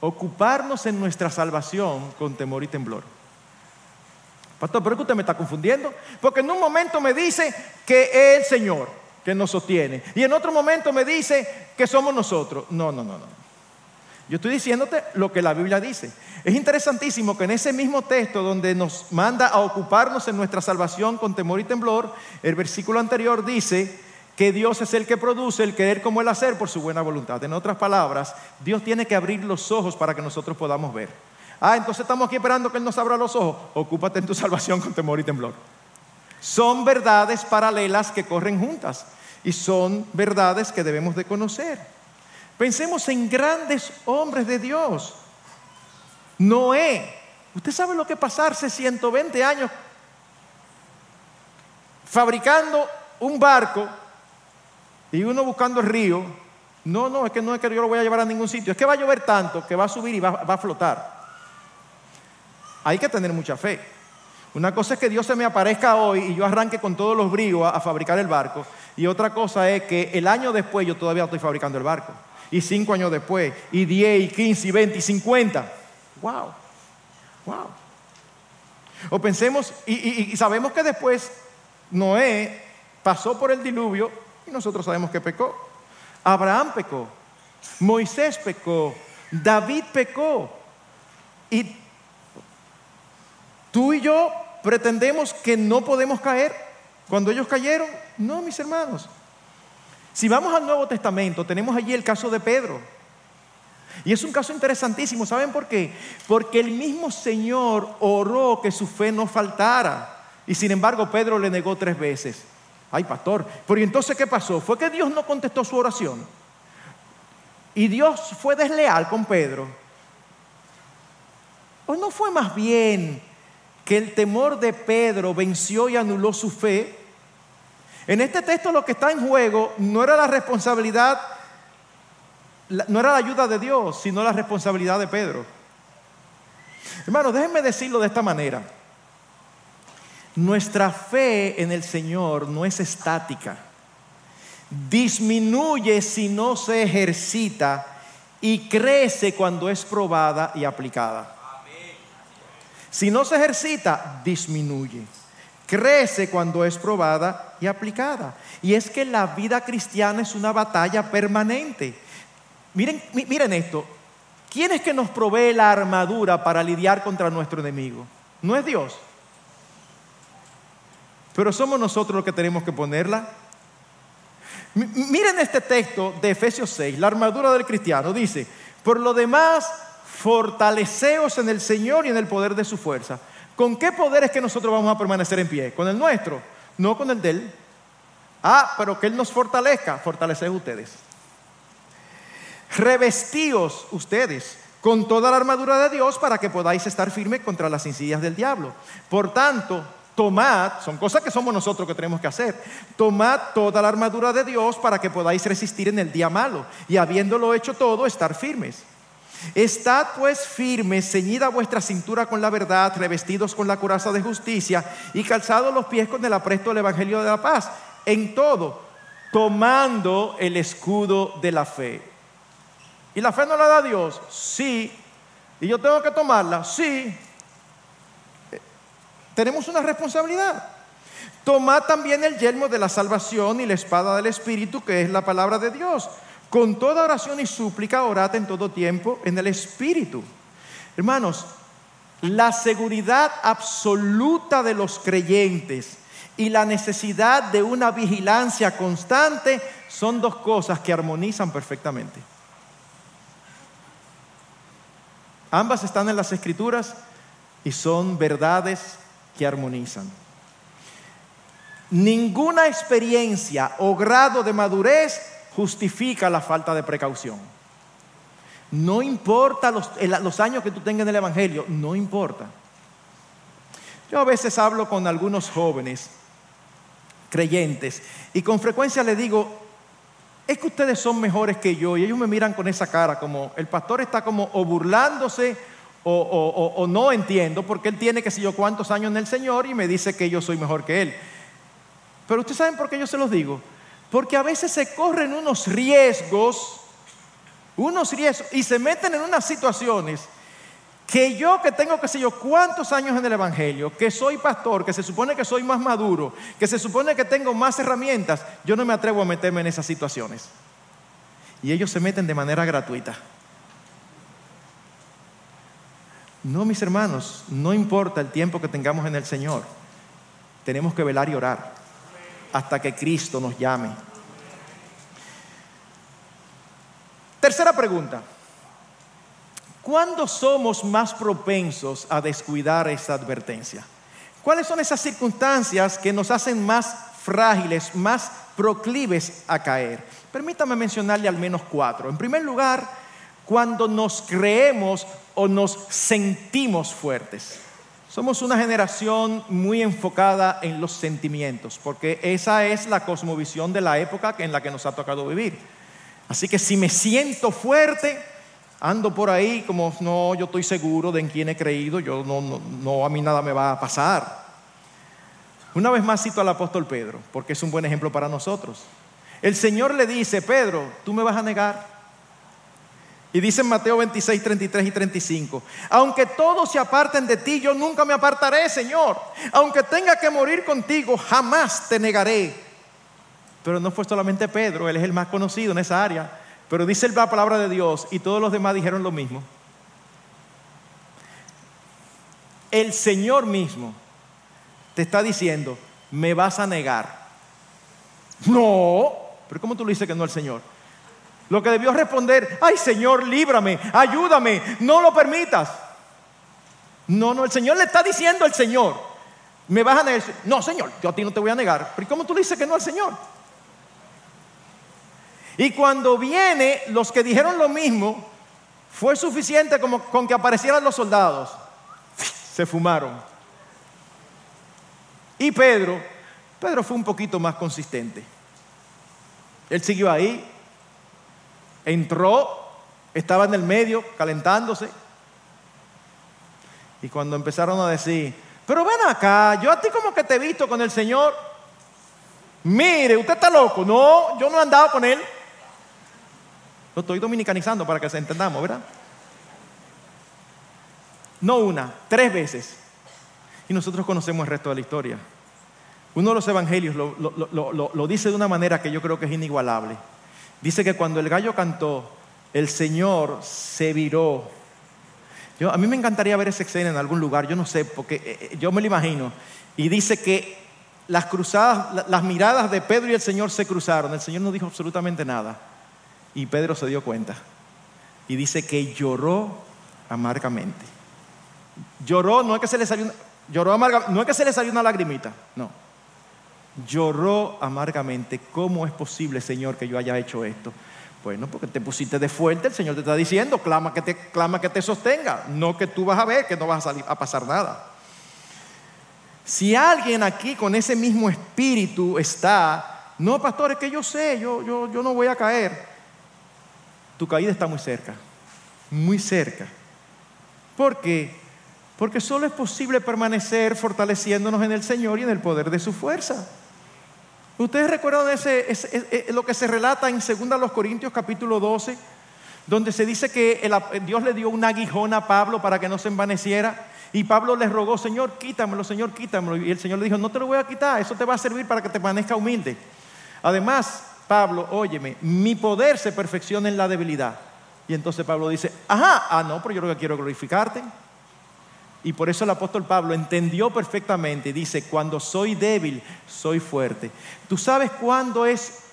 S1: ocuparnos en nuestra salvación con temor y temblor. Pastor, pero que usted me está confundiendo, porque en un momento me dice que es el Señor que nos sostiene, y en otro momento me dice que somos nosotros. No, no, no, no. Yo estoy diciéndote lo que la Biblia dice. Es interesantísimo que en ese mismo texto donde nos manda a ocuparnos en nuestra salvación con temor y temblor, el versículo anterior dice, que Dios es el que produce el querer como el hacer por su buena voluntad. En otras palabras, Dios tiene que abrir los ojos para que nosotros podamos ver. Ah, entonces estamos aquí esperando que Él nos abra los ojos. Ocúpate en tu salvación con temor y temblor. Son verdades paralelas que corren juntas y son verdades que debemos de conocer. Pensemos en grandes hombres de Dios. Noé, usted sabe lo que pasarse 120 años fabricando un barco y uno buscando el río, no, no, es que no es que yo lo voy a llevar a ningún sitio, es que va a llover tanto que va a subir y va, a flotar. Hay que tener mucha fe. Una cosa es que Dios se me aparezca hoy y yo arranque con todos los bríos a, fabricar el barco. Y otra cosa es que el año después yo todavía estoy fabricando el barco. Y cinco años después, y diez, y quince, y veinte, y cincuenta. ¡Wow! ¡Wow! O pensemos, y sabemos que después Noé pasó por el diluvio y nosotros sabemos que pecó. Abraham pecó. Moisés pecó. David pecó. Y tú y yo pretendemos que no podemos caer cuando ellos cayeron. No, mis hermanos. Si vamos al Nuevo Testamento, tenemos allí el caso de Pedro. Y es un caso interesantísimo. ¿Saben por qué? Porque el mismo Señor oró que su fe no faltara. Y sin embargo, Pedro le negó tres veces. Ay, pastor, pero ¿y entonces qué pasó? Fue que Dios no contestó su oración. Y Dios fue desleal con Pedro. ¿O no fue más bien que el temor de Pedro venció y anuló su fe? En este texto lo que está en juego no era la responsabilidad, no era la ayuda de Dios, sino la responsabilidad de Pedro. Hermanos, déjenme decirlo de esta manera. Nuestra fe en el Señor no es estática. Disminuye si no se ejercita y crece cuando es probada y aplicada. Si no se ejercita, disminuye. Crece cuando es probada y aplicada. Y es que la vida cristiana es una batalla permanente. Miren, miren esto. ¿Quién es que nos provee la armadura para lidiar contra nuestro enemigo? No es Dios. Pero somos nosotros los que tenemos que ponerla. Miren este texto de Efesios 6, la armadura del cristiano. Dice, por lo demás, fortaleceos en el Señor y en el poder de su fuerza. ¿Con qué poder es que nosotros vamos a permanecer en pie? ¿Con el nuestro? No con el de Él. Ah, pero que Él nos fortalezca. Fortaleced ustedes. Revestíos ustedes con toda la armadura de Dios para que podáis estar firmes contra las insidias del diablo. Por tanto, tomad, son cosas que somos nosotros que tenemos que hacer, tomad toda la armadura de Dios para que podáis resistir en el día malo y habiéndolo hecho todo, estar firmes. Estad pues firmes, ceñida vuestra cintura con la verdad, revestidos con la coraza de justicia y calzados los pies con el apresto del Evangelio de la paz. En todo, tomando el escudo de la fe. ¿Y la fe no la da Dios? Sí. ¿Y yo tengo que tomarla? Sí. Tenemos una responsabilidad. Tomad también el yelmo de la salvación y la espada del Espíritu, que es la palabra de Dios con toda oración y súplica, orad en todo tiempo en el Espíritu. Hermanos, la seguridad absoluta de los creyentes y la necesidad de una vigilancia constante son dos cosas que armonizan perfectamente. Ambas están en las escrituras y son verdades que armonizan. Ninguna experiencia o grado de madurez justifica la falta de precaución. No importa los, años que tú tengas en el Evangelio, no importa. Yo a veces hablo con algunos jóvenes creyentes y con frecuencia les digo, es que ustedes son mejores que yo y ellos me miran con esa cara como el pastor está como o burlándose o, no entiendo porque él tiene que sé yo cuántos años en el Señor y me dice que yo soy mejor que él. Pero ustedes saben por qué yo se los digo. Porque a veces se corren unos riesgos, unos riesgos, y se meten en unas situaciones que yo que tengo que sé yo cuántos años en el Evangelio, que soy pastor, que se supone que soy más maduro, que se supone que tengo más herramientas, yo no me atrevo a meterme en esas situaciones. Y ellos se meten de manera gratuita. No, mis hermanos, no importa el tiempo que tengamos en el Señor, tenemos que velar y orar hasta que Cristo nos llame. Tercera pregunta. ¿Cuándo somos más propensos a descuidar esa advertencia? ¿Cuáles son esas circunstancias que nos hacen más frágiles, más proclives a caer? Permítame mencionarle al menos cuatro. En primer lugar, cuando nos creemos o nos sentimos fuertes. Somos una generación muy enfocada en los sentimientos, porque esa es la cosmovisión de la época en la que nos ha tocado vivir. Así que si me siento fuerte, ando por ahí como, no, yo estoy seguro de en quién he creído, yo no, no, no, a mí nada me va a pasar. Una vez más cito al apóstol Pedro, porque es un buen ejemplo para nosotros. El Señor le dice, Pedro, tú me vas a negar. Y dice en Mateo 26, 33 y 35, aunque todos se aparten de ti, yo nunca me apartaré, Señor. Aunque tenga que morir contigo, jamás te negaré. Pero no fue solamente Pedro, él es el más conocido en esa área. Pero dice la palabra de Dios y todos los demás dijeron lo mismo. El Señor mismo te está diciendo, me vas a negar. No, pero ¿cómo tú le dices que no al Señor? Lo que debió responder, ay Señor, líbrame, ayúdame, no lo permitas. No, no, el Señor le está diciendo al Señor, me vas a negar. No, Señor, yo a ti no te voy a negar. Pero ¿cómo tú dices que no al Señor? Y cuando viene, los que dijeron lo mismo, fue suficiente como con que aparecieran los soldados. Se fumaron. Y Pedro, Pedro fue un poquito más consistente. Él siguió ahí, entró, estaba en el medio calentándose. Y cuando empezaron a decir, pero ven acá, yo a ti como que te he visto con el Señor. Mire, usted está loco. No, yo no he andado con él. Lo estoy dominicanizando para que se entendamos, ¿verdad? No una, tres veces. Y nosotros conocemos el resto de la historia. Uno de los evangelios lo, dice de una manera que yo creo que es inigualable. Dice que cuando el gallo cantó, el Señor se viró. Yo, a mí me encantaría ver esa escena en algún lugar, yo no sé, porque eh, eh, yo me lo imagino. Y dice que las cruzadas, las miradas de Pedro y el Señor se cruzaron. El Señor no dijo absolutamente nada. Y Pedro se dio cuenta. Y dice que lloró amargamente. Lloró, no es que se le salió, lloró no es que se le salió una lagrimita, no. Lloró amargamente. ¿Cómo es posible, Señor, que yo haya hecho esto? Bueno, porque te pusiste de fuerte, el Señor te está diciendo, clama que te, clama que te sostenga, no que tú vas a ver que no vas a, salir, a pasar nada. Si alguien aquí con ese mismo espíritu está, no, pastor, es que yo sé, yo, yo, yo no voy a caer, tu caída está muy cerca, muy cerca. ¿Por qué? Porque solo es posible permanecer fortaleciéndonos en el Señor y en el poder de su fuerza. Ustedes recuerdan ese, ese, lo que se relata en 2 Corintios capítulo 12, donde se dice que Dios le dio un aguijón a Pablo para que no se envaneciera. Y Pablo le rogó, Señor, quítamelo, Señor, quítamelo. Y el Señor le dijo, no te lo voy a quitar, eso te va a servir para que te permanezca humilde. Además, Pablo, óyeme, mi poder se perfecciona en la debilidad. Y entonces Pablo dice, ajá, ah, no, pero yo lo que quiero glorificarte. Y por eso el apóstol Pablo entendió perfectamente, dice, cuando soy débil, soy fuerte. ¿Tú sabes cuándo es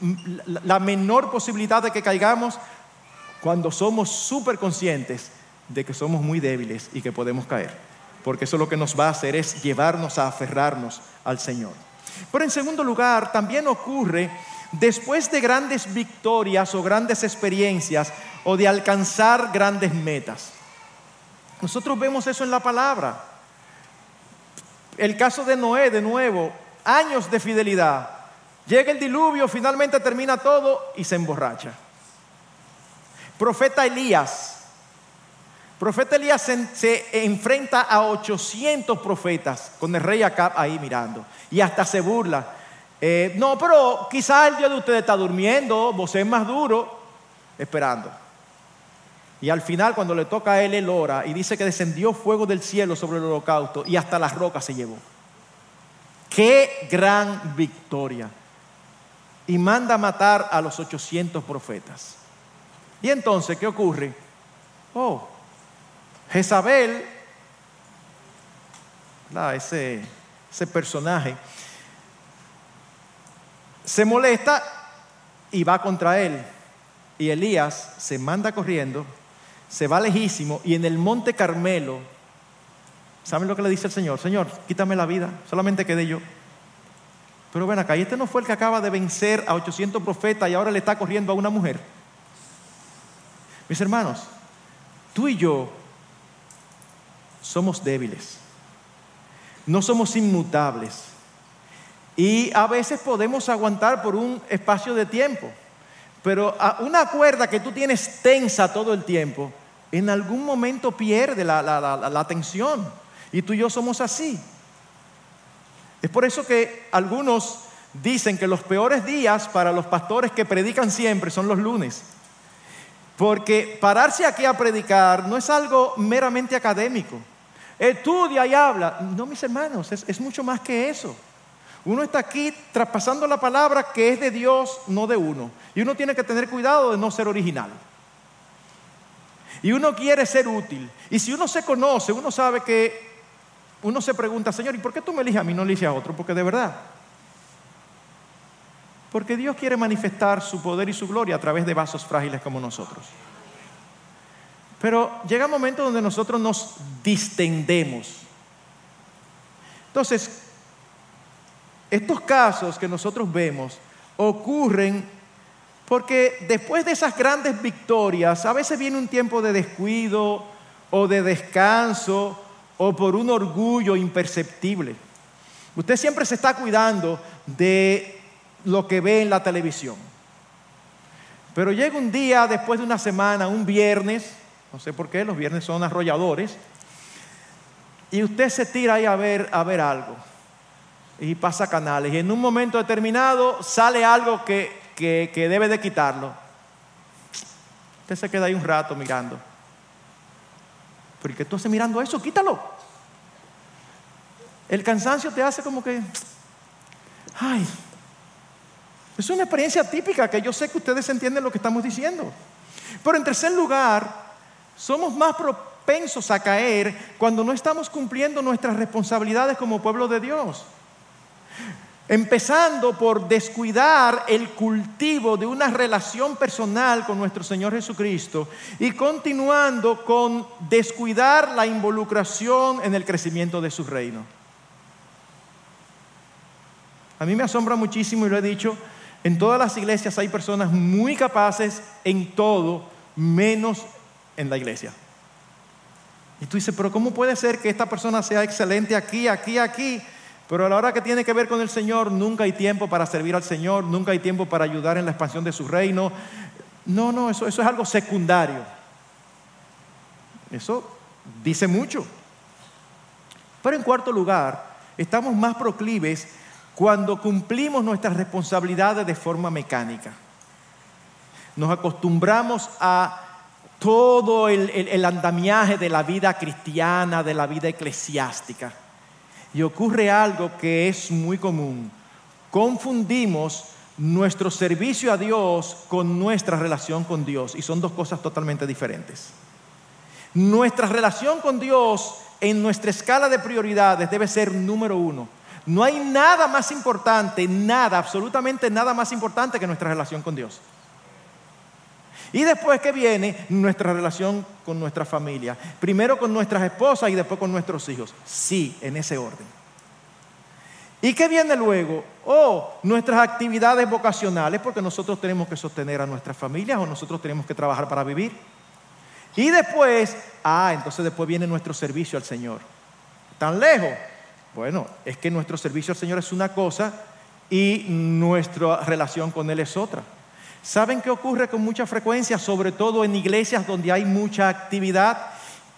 S1: la menor posibilidad de que caigamos? Cuando somos súper conscientes de que somos muy débiles y que podemos caer. Porque eso lo que nos va a hacer es llevarnos a aferrarnos al Señor. Pero en segundo lugar, también ocurre después de grandes victorias o grandes experiencias o de alcanzar grandes metas. Nosotros vemos eso en la palabra. El caso de Noé, de nuevo, años de fidelidad. Llega el diluvio, finalmente termina todo y se emborracha. Profeta Elías. Profeta Elías se, enfrenta a 800 profetas con el rey Acab ahí mirando. Y hasta se burla. Eh, no, pero quizás el Dios de ustedes está durmiendo, vos es más duro, esperando. Y al final, cuando le toca a él, él ora y dice que descendió fuego del cielo sobre el holocausto y hasta las rocas se llevó. ¡Qué gran victoria! Y manda matar a los 800 profetas. Y entonces, ¿qué ocurre? Oh, Jezabel, ese, ese personaje, se molesta y va contra él. Y Elías se manda corriendo se va lejísimo y en el monte Carmelo, ¿saben lo que le dice el Señor? Señor, quítame la vida, solamente quedé yo. Pero ven acá, y este no fue el que acaba de vencer a 800 profetas y ahora le está corriendo a una mujer. Mis hermanos, tú y yo somos débiles, no somos inmutables y a veces podemos aguantar por un espacio de tiempo, pero una cuerda que tú tienes tensa todo el tiempo, en algún momento pierde la, atención. Y tú y yo somos así. Es por eso que algunos dicen que los peores días para los pastores que predican siempre son los lunes. Porque pararse aquí a predicar no es algo meramente académico. Estudia y habla. No, mis hermanos, es, mucho más que eso. Uno está aquí traspasando la palabra que es de Dios, no de uno. Y uno tiene que tener cuidado de no ser original. Y uno quiere ser útil. Y si uno se conoce, uno sabe que uno se pregunta, Señor, ¿y por qué tú me eliges a mí, no eliges a otro? Porque de verdad. Porque Dios quiere manifestar su poder y su gloria a través de vasos frágiles como nosotros. Pero llega un momento donde nosotros nos distendemos. Entonces, estos casos que nosotros vemos ocurren porque después de esas grandes victorias, a veces viene un tiempo de descuido o de descanso o por un orgullo imperceptible. Usted siempre se está cuidando de lo que ve en la televisión. Pero llega un día, después de una semana, un viernes, no sé por qué, los viernes son arrolladores, y usted se tira ahí a ver, a ver algo y pasa canales y en un momento determinado sale algo que, que, debe de quitarlo. Usted se queda ahí un rato mirando. ¿Por qué tú haces mirando eso? Quítalo. El cansancio te hace como que, ay, es una experiencia típica que yo sé que ustedes entienden lo que estamos diciendo. Pero en tercer lugar, somos más propensos a caer cuando no estamos cumpliendo nuestras responsabilidades como pueblo de Dios. Empezando por descuidar el cultivo de una relación personal con nuestro Señor Jesucristo y continuando con descuidar la involucración en el crecimiento de su reino. A mí me asombra muchísimo y lo he dicho, en todas las iglesias hay personas muy capaces en todo, menos en la iglesia. Y tú dices, pero ¿cómo puede ser que esta persona sea excelente aquí, aquí, aquí? Pero a la hora que tiene que ver con el Señor, nunca hay tiempo para servir al Señor, nunca hay tiempo para ayudar en la expansión de su reino. No, no, eso, eso es algo secundario. Eso dice mucho. Pero en cuarto lugar, estamos más proclives cuando cumplimos nuestras responsabilidades de forma mecánica. Nos acostumbramos a todo el, andamiaje de la vida cristiana, de la vida eclesiástica. Y ocurre algo que es muy común. Confundimos nuestro servicio a Dios con nuestra relación con Dios. Y son dos cosas totalmente diferentes. Nuestra relación con Dios en nuestra escala de prioridades debe ser número uno no hay nada más importante, nada, absolutamente nada más importante que nuestra relación con Dios. Y después que viene nuestra relación con nuestra familia. Primero con nuestras esposas y después con nuestros hijos. Sí, en ese orden. ¿Y qué viene luego? Oh, nuestras actividades vocacionales, porque nosotros tenemos que sostener a nuestras familias o nosotros tenemos que trabajar para vivir. Y después, ah, entonces después viene nuestro servicio al Señor. Tan lejos. Bueno, es que nuestro servicio al Señor es una cosa y nuestra relación con Él es otra. ¿Saben qué ocurre con mucha frecuencia, sobre todo en iglesias donde hay mucha actividad?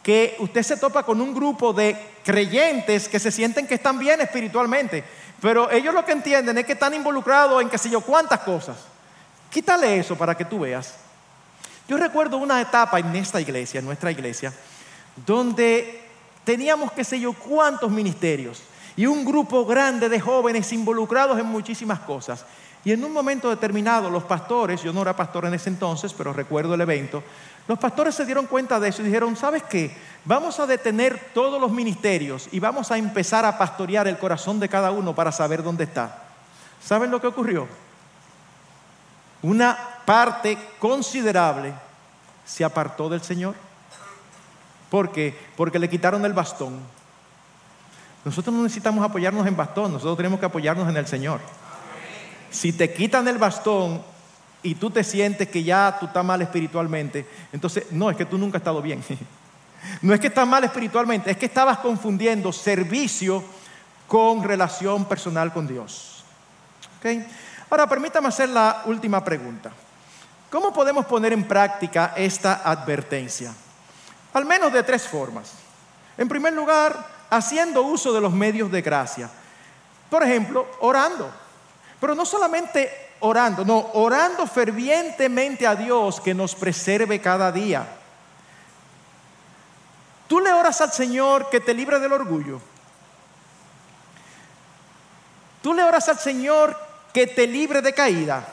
S1: Que usted se topa con un grupo de creyentes que se sienten que están bien espiritualmente, pero ellos lo que entienden es que están involucrados en qué sé yo cuántas cosas. Quítale eso para que tú veas. Yo recuerdo una etapa en esta iglesia, en nuestra iglesia, donde teníamos qué sé yo cuántos ministerios y un grupo grande de jóvenes involucrados en muchísimas cosas. Y en un momento determinado los pastores, yo no era pastor en ese entonces, pero recuerdo el evento, los pastores se dieron cuenta de eso y dijeron, ¿sabes qué? Vamos a detener todos los ministerios y vamos a empezar a pastorear el corazón de cada uno para saber dónde está. ¿Saben lo que ocurrió? Una parte considerable se apartó del Señor. ¿Por qué? Porque le quitaron el bastón. Nosotros no necesitamos apoyarnos en bastón, nosotros tenemos que apoyarnos en el Señor. Si te quitan el bastón y tú te sientes que ya tú estás mal espiritualmente, entonces no, es que tú nunca has estado bien. No es que estás mal espiritualmente, es que estabas confundiendo servicio con relación personal con Dios. Ahora, permítame hacer la última pregunta. ¿Cómo podemos poner en práctica esta advertencia? Al menos de tres formas. En primer lugar, haciendo uso de los medios de gracia. Por ejemplo, orando. Pero no solamente orando, no, orando fervientemente a Dios que nos preserve cada día. Tú le oras al Señor que te libre del orgullo. Tú le oras al Señor que te libre de caída.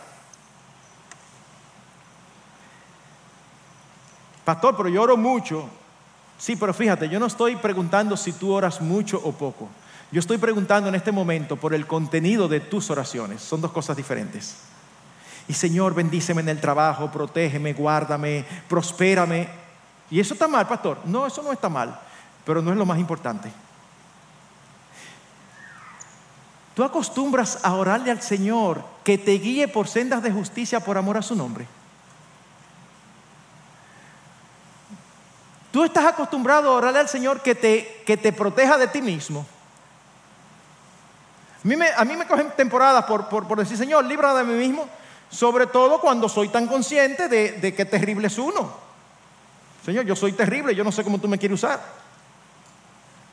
S1: Pastor, pero yo oro mucho. Sí, pero fíjate, yo no estoy preguntando si tú oras mucho o poco. Yo estoy preguntando en este momento por el contenido de tus oraciones. Son dos cosas diferentes. Y Señor, bendíceme en el trabajo, protégeme, guárdame, prospérame. ¿Y eso está mal, pastor? No, eso no está mal, pero no es lo más importante. Tú acostumbras a orarle al Señor que te guíe por sendas de justicia por amor a su nombre. Tú estás acostumbrado a orarle al Señor que te, que te proteja de ti mismo. A mí me, cogen temporadas por, decir, Señor, libra de mí mismo, sobre todo cuando soy tan consciente de, de que terrible es uno. Señor, yo soy terrible, yo no sé cómo tú me quieres usar.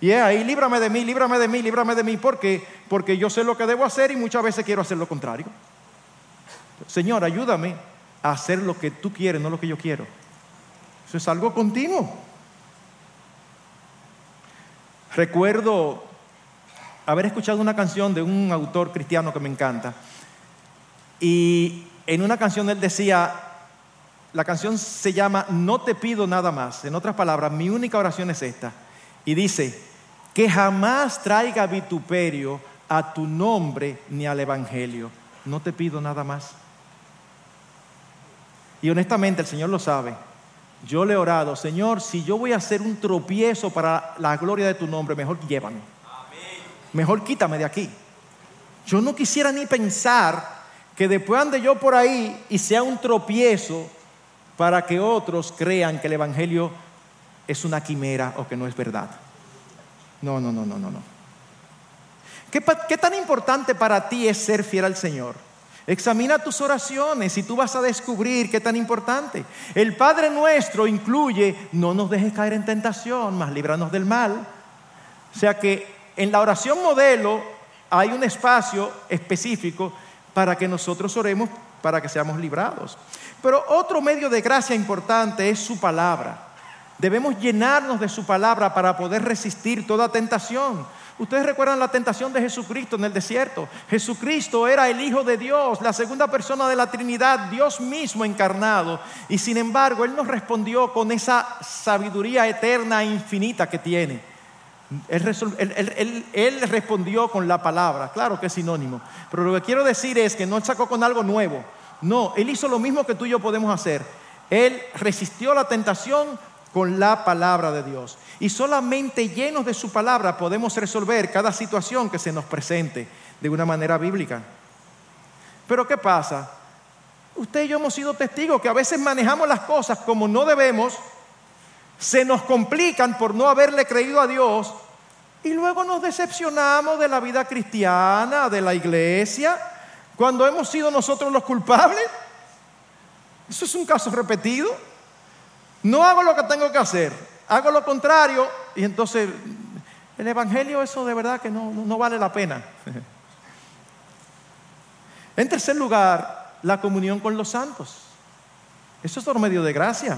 S1: Y es ahí, líbrame de mí, líbrame de mí, líbrame de mí. ¿Por qué? Porque yo sé lo que debo hacer y muchas veces quiero hacer lo contrario. Señor, ayúdame a hacer lo que tú quieres, no lo que yo quiero. Eso es algo continuo. Recuerdo haber escuchado una canción de un autor cristiano que me encanta. Y en una canción él decía, la canción se llama No te pido nada más. En otras palabras, mi única oración es esta. Y dice, que jamás traiga vituperio a tu nombre ni al Evangelio. No te pido nada más. Y honestamente el Señor lo sabe. Yo le he orado, Señor, si yo voy a hacer un tropiezo para la gloria de tu nombre, mejor llévame. Mejor quítame de aquí. Yo no quisiera ni pensar que después ande yo por ahí y sea un tropiezo para que otros crean que el Evangelio es una quimera o que no es verdad. No, no, no, no, no, no. ¿Qué, ¿Qué, tan importante para ti es ser fiel al Señor? Examina tus oraciones y tú vas a descubrir qué tan importante. El Padre nuestro incluye, no nos dejes caer en tentación, más líbranos del mal. O sea que en la oración modelo hay un espacio específico para que nosotros oremos para que seamos librados. Pero otro medio de gracia importante es su palabra. Debemos llenarnos de su palabra para poder resistir toda tentación. Ustedes recuerdan la tentación de Jesucristo en el desierto. Jesucristo era el Hijo de Dios, la segunda persona de la Trinidad, Dios mismo encarnado. Y sin embargo, Él nos respondió con esa sabiduría eterna e infinita que tiene. Él, respondió con la palabra, claro que es sinónimo. Pero lo que quiero decir es que no sacó con algo nuevo. No, Él hizo lo mismo que tú y yo podemos hacer. Él resistió la tentación con la palabra de Dios. Y solamente llenos de su palabra podemos resolver cada situación que se nos presente de una manera bíblica. Pero ¿qué pasa? Usted y yo hemos sido testigos que a veces manejamos las cosas como no debemos, se nos complican por no haberle creído a Dios y luego nos decepcionamos de la vida cristiana, de la iglesia, cuando hemos sido nosotros los culpables. Eso es un caso repetido. No hago lo que tengo que hacer, hago lo contrario y entonces el Evangelio eso de verdad que no, no vale la pena. En tercer lugar, la comunión con los santos. Eso es otro medio de gracia.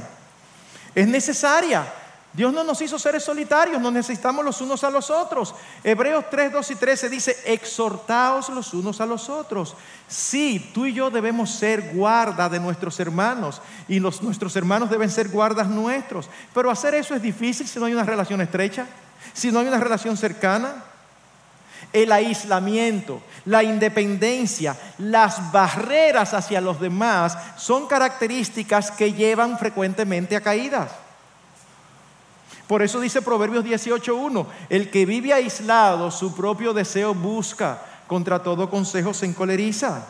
S1: Es necesaria. Dios no nos hizo seres solitarios, nos necesitamos los unos a los otros. Hebreos 3, 2 y 13 dice, exhortaos los unos a los otros. Sí, tú y yo debemos ser guarda de nuestros hermanos y los, nuestros hermanos deben ser guardas nuestros. Pero hacer eso es difícil si no hay una relación estrecha, si no hay una relación cercana. El aislamiento, la independencia, las barreras hacia los demás son características que llevan frecuentemente a caídas. Por eso dice Proverbios 18.1, el que vive aislado su propio deseo busca, contra todo consejo se encoleriza.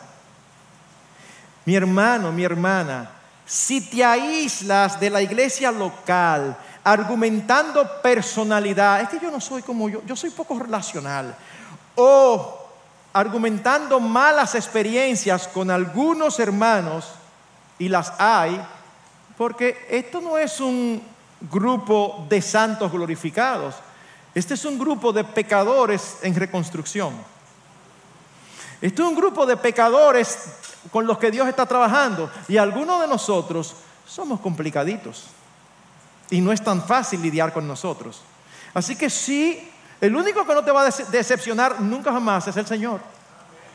S1: Mi hermano, mi hermana, si te aíslas de la iglesia local, argumentando personalidad, es que yo no soy como yo, yo soy poco relacional, o argumentando malas experiencias con algunos hermanos, y las hay, porque esto no es un grupo de santos glorificados, este es un grupo de pecadores en reconstrucción. Este es un grupo de pecadores con los que Dios está trabajando y algunos de nosotros somos complicaditos y no es tan fácil lidiar con nosotros. Así que sí el único que no te va a decepcionar nunca jamás es el Señor.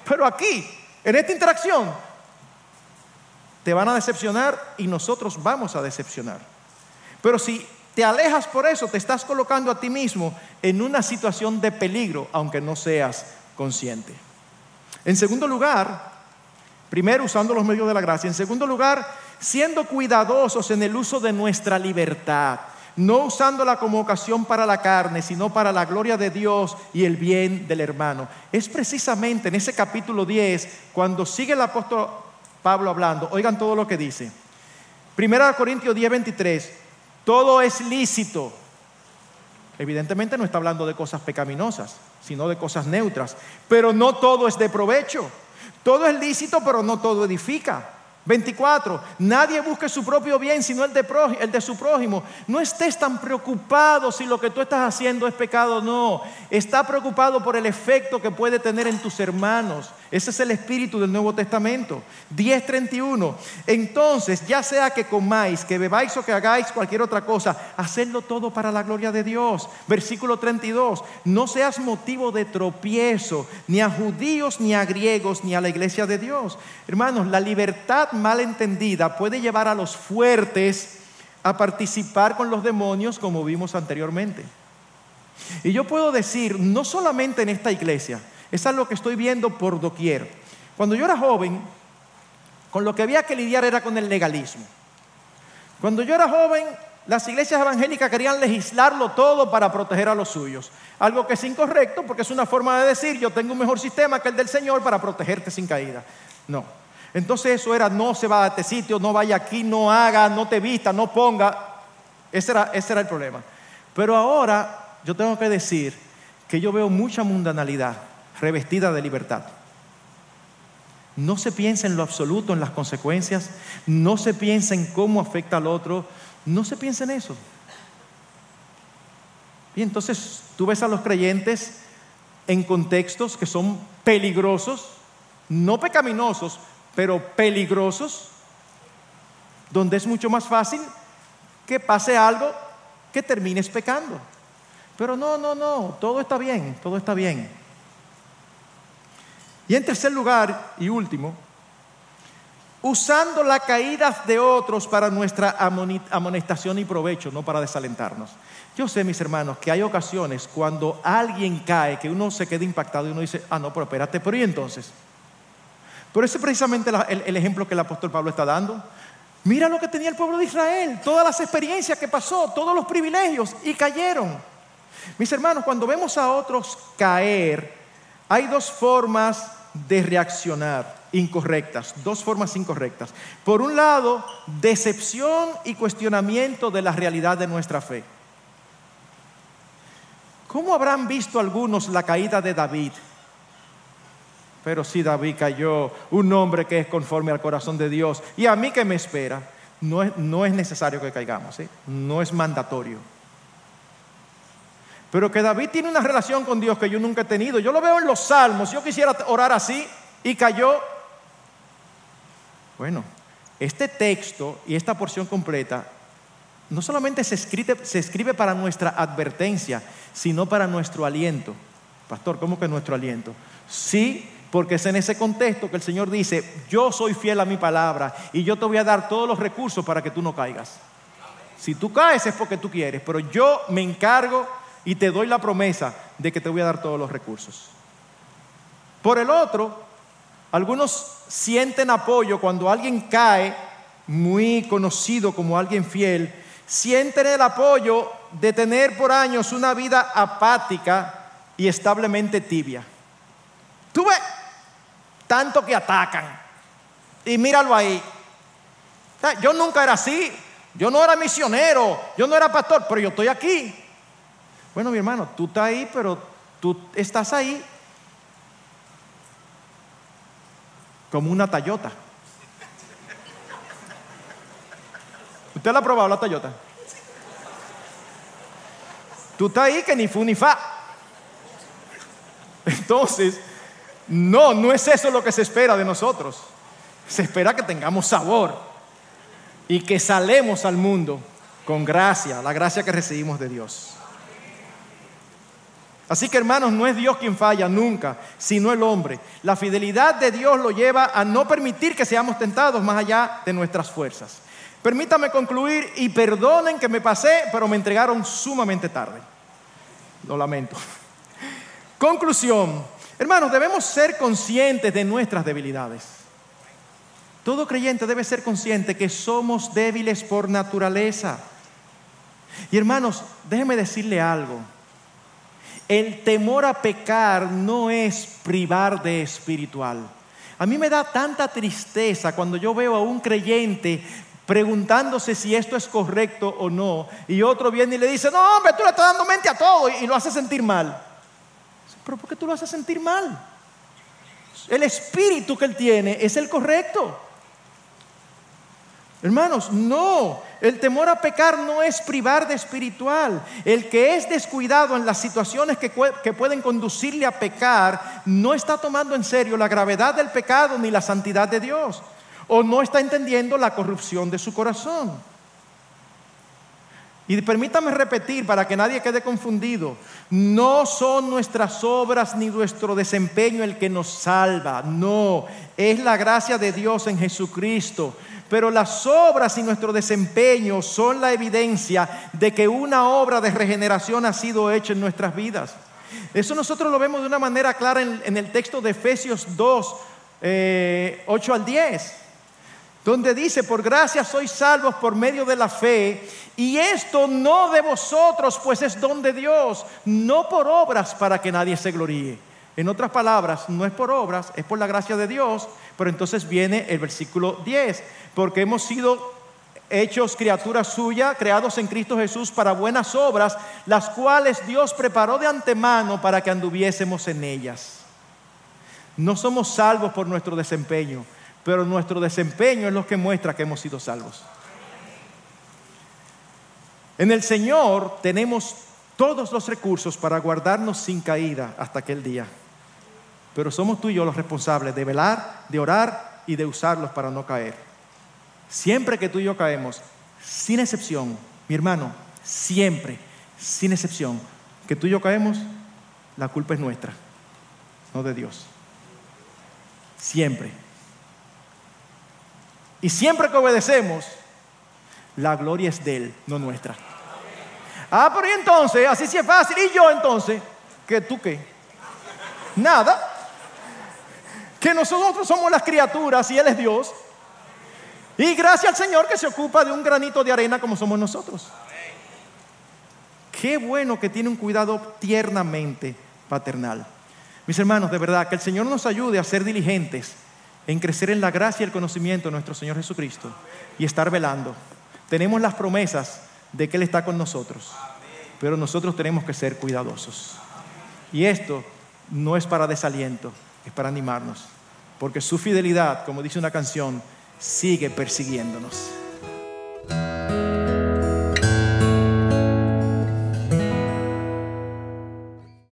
S1: Pero aquí, en esta interacción, te van a decepcionar y nosotros vamos a decepcionar. Pero si te alejas por eso, te estás colocando a ti mismo en una situación de peligro, aunque no seas consciente. En segundo lugar, primero usando los medios de la gracia, en segundo lugar, siendo cuidadosos en el uso de nuestra libertad no usándola como ocasión para la carne, sino para la gloria de Dios y el bien del hermano. Es precisamente en ese capítulo 10 cuando sigue el apóstol Pablo hablando. Oigan todo lo que dice. Primera Corintios 10, 23. Todo es lícito. Evidentemente no está hablando de cosas pecaminosas, sino de cosas neutras. Pero no todo es de provecho. Todo es lícito, pero no todo edifica. 24. Nadie busque su propio bien sino el de, el de, su prójimo. No estés tan preocupado si lo que tú estás haciendo es pecado o no. Está preocupado por el efecto que puede tener en tus hermanos. Ese es el espíritu del Nuevo Testamento. 10:31. Entonces, ya sea que comáis, que bebáis o que hagáis cualquier otra cosa, hacedlo todo para la gloria de Dios. Versículo 32. No seas motivo de tropiezo ni a judíos, ni a griegos, ni a la iglesia de Dios. Hermanos, la libertad mal entendida puede llevar a los fuertes a participar con los demonios como vimos anteriormente. Y yo puedo decir, no solamente en esta iglesia, es algo que estoy viendo por doquier. Cuando yo era joven, con lo que había que lidiar era con el legalismo. Cuando yo era joven, las iglesias evangélicas querían legislarlo todo para proteger a los suyos. Algo que es incorrecto porque es una forma de decir yo tengo un mejor sistema que el del Señor para protegerte sin caída. No. Entonces eso era no se va a este sitio, no vaya aquí, no haga, no te vista, no ponga. Ese era, ese era el problema. Pero ahora yo tengo que decir que yo veo mucha mundanalidad revestida de libertad. No se piensa en lo absoluto, en las consecuencias, no se piensa en cómo afecta al otro, no se piensa en eso. Y entonces tú ves a los creyentes en contextos que son peligrosos, no pecaminosos, pero peligrosos, donde es mucho más fácil que pase algo que termines pecando. Pero no, no, no, todo está bien, todo está bien. Y en tercer lugar y último, usando la caída de otros para nuestra amonestación y provecho, no para desalentarnos. Yo sé, mis hermanos, que hay ocasiones cuando alguien cae, que uno se queda impactado y uno dice, ah, no, pero espérate, pero ¿y entonces? Pero ese es precisamente el, ejemplo que el apóstol Pablo está dando. Mira lo que tenía el pueblo de Israel, todas las experiencias que pasó, todos los privilegios, y cayeron. Mis hermanos, cuando vemos a otros caer, hay dos formas de reaccionar incorrectas, dos formas incorrectas. Por un lado, decepción y cuestionamiento de la realidad de nuestra fe. ¿Cómo habrán visto algunos la caída de David? Pero si David cayó, un hombre que es conforme al corazón de Dios, y a mí que me espera, no es, necesario que caigamos, ¿eh? no es mandatorio. Pero que David tiene una relación con Dios que yo nunca he tenido. Yo lo veo en los salmos. Yo quisiera orar así y cayó. Bueno, este texto y esta porción completa no solamente se escribe, se escribe para nuestra advertencia, sino para nuestro aliento. Pastor, ¿cómo que nuestro aliento? Sí, porque es en ese contexto que el Señor dice, yo soy fiel a mi palabra y yo te voy a dar todos los recursos para que tú no caigas. Si tú caes es porque tú quieres, pero yo me encargo y te doy la promesa de que te voy a dar todos los recursos. Por el otro, algunos sienten apoyo cuando alguien cae, muy conocido como alguien fiel, sienten el apoyo de tener por años una vida apática y establemente tibia. Tú ves tanto que atacan. Y míralo ahí. Yo nunca era así. Yo no era misionero. Yo no era pastor, pero yo estoy aquí. Bueno, mi hermano, tú estás ahí, pero tú estás ahí como una Tayota. ¿Usted la ha probado la Tayota? Tú estás ahí que ni fu ni fa. Entonces, no, no es eso lo que se espera de nosotros. Se espera que tengamos sabor y que salemos al mundo con gracia, la gracia que recibimos de Dios. Así que hermanos, no es Dios quien falla nunca, sino el hombre. La fidelidad de Dios lo lleva a no permitir que seamos tentados más allá de nuestras fuerzas. Permítame concluir y perdonen que me pasé, pero me entregaron sumamente tarde. Lo lamento. Conclusión. Hermanos, debemos ser conscientes de nuestras debilidades. Todo creyente debe ser consciente que somos débiles por naturaleza. Y hermanos, déjenme decirle algo. El temor a pecar no es privar de espiritual. A mí me da tanta tristeza cuando yo veo a un creyente preguntándose si esto es correcto o no, y otro viene y le dice, no, hombre, tú le estás dando mente a todo y lo hace sentir mal. Pero ¿por qué tú lo haces sentir mal? El espíritu que él tiene es el correcto. Hermanos, no, el temor a pecar no es privar de espiritual. El que es descuidado en las situaciones que, pueden conducirle a pecar, no está tomando en serio la gravedad del pecado ni la santidad de Dios, o no está entendiendo la corrupción de su corazón. Y permítame repetir para que nadie quede confundido, no son nuestras obras ni nuestro desempeño el que nos salva, no, es la gracia de Dios en Jesucristo. Pero las obras y nuestro desempeño son la evidencia de que una obra de regeneración ha sido hecha en nuestras vidas. Eso nosotros lo vemos de una manera clara en, el texto de Efesios 2, 8 eh, al 10 donde dice, por gracia sois salvos por medio de la fe, y esto no de vosotros, pues es don de Dios, no por obras para que nadie se gloríe. En otras palabras, no es por obras, es por la gracia de Dios, pero entonces viene el versículo 10, porque hemos sido hechos criaturas suyas, creados en Cristo Jesús para buenas obras, las cuales Dios preparó de antemano para que anduviésemos en ellas. No somos salvos por nuestro desempeño, pero nuestro desempeño es lo que muestra que hemos sido salvos. En el Señor tenemos todos los recursos para guardarnos sin caída hasta aquel día. Pero somos tú y yo los responsables de velar, de orar y de usarlos para no caer. Siempre que tú y yo caemos, sin excepción, mi hermano, siempre, sin excepción, que tú y yo caemos, la culpa es nuestra, no de Dios. Siempre. Y siempre que obedecemos, la gloria es de Él, no nuestra. Ah, pero y entonces, así sí es fácil. ¿Y yo entonces? ¿Que tú qué? Nada. Que nosotros somos las criaturas y Él es Dios. Y gracias al Señor que se ocupa de un granito de arena como somos nosotros. Qué bueno que tiene un cuidado tiernamente paternal. Mis hermanos, de verdad, que el Señor nos ayude a ser diligentes en crecer en la gracia y el conocimiento de nuestro Señor Jesucristo y estar velando. Tenemos las promesas de que Él está con nosotros, pero nosotros tenemos que ser cuidadosos. Y esto no es para desaliento, es para animarnos, porque su fidelidad, como dice una canción, sigue persiguiéndonos.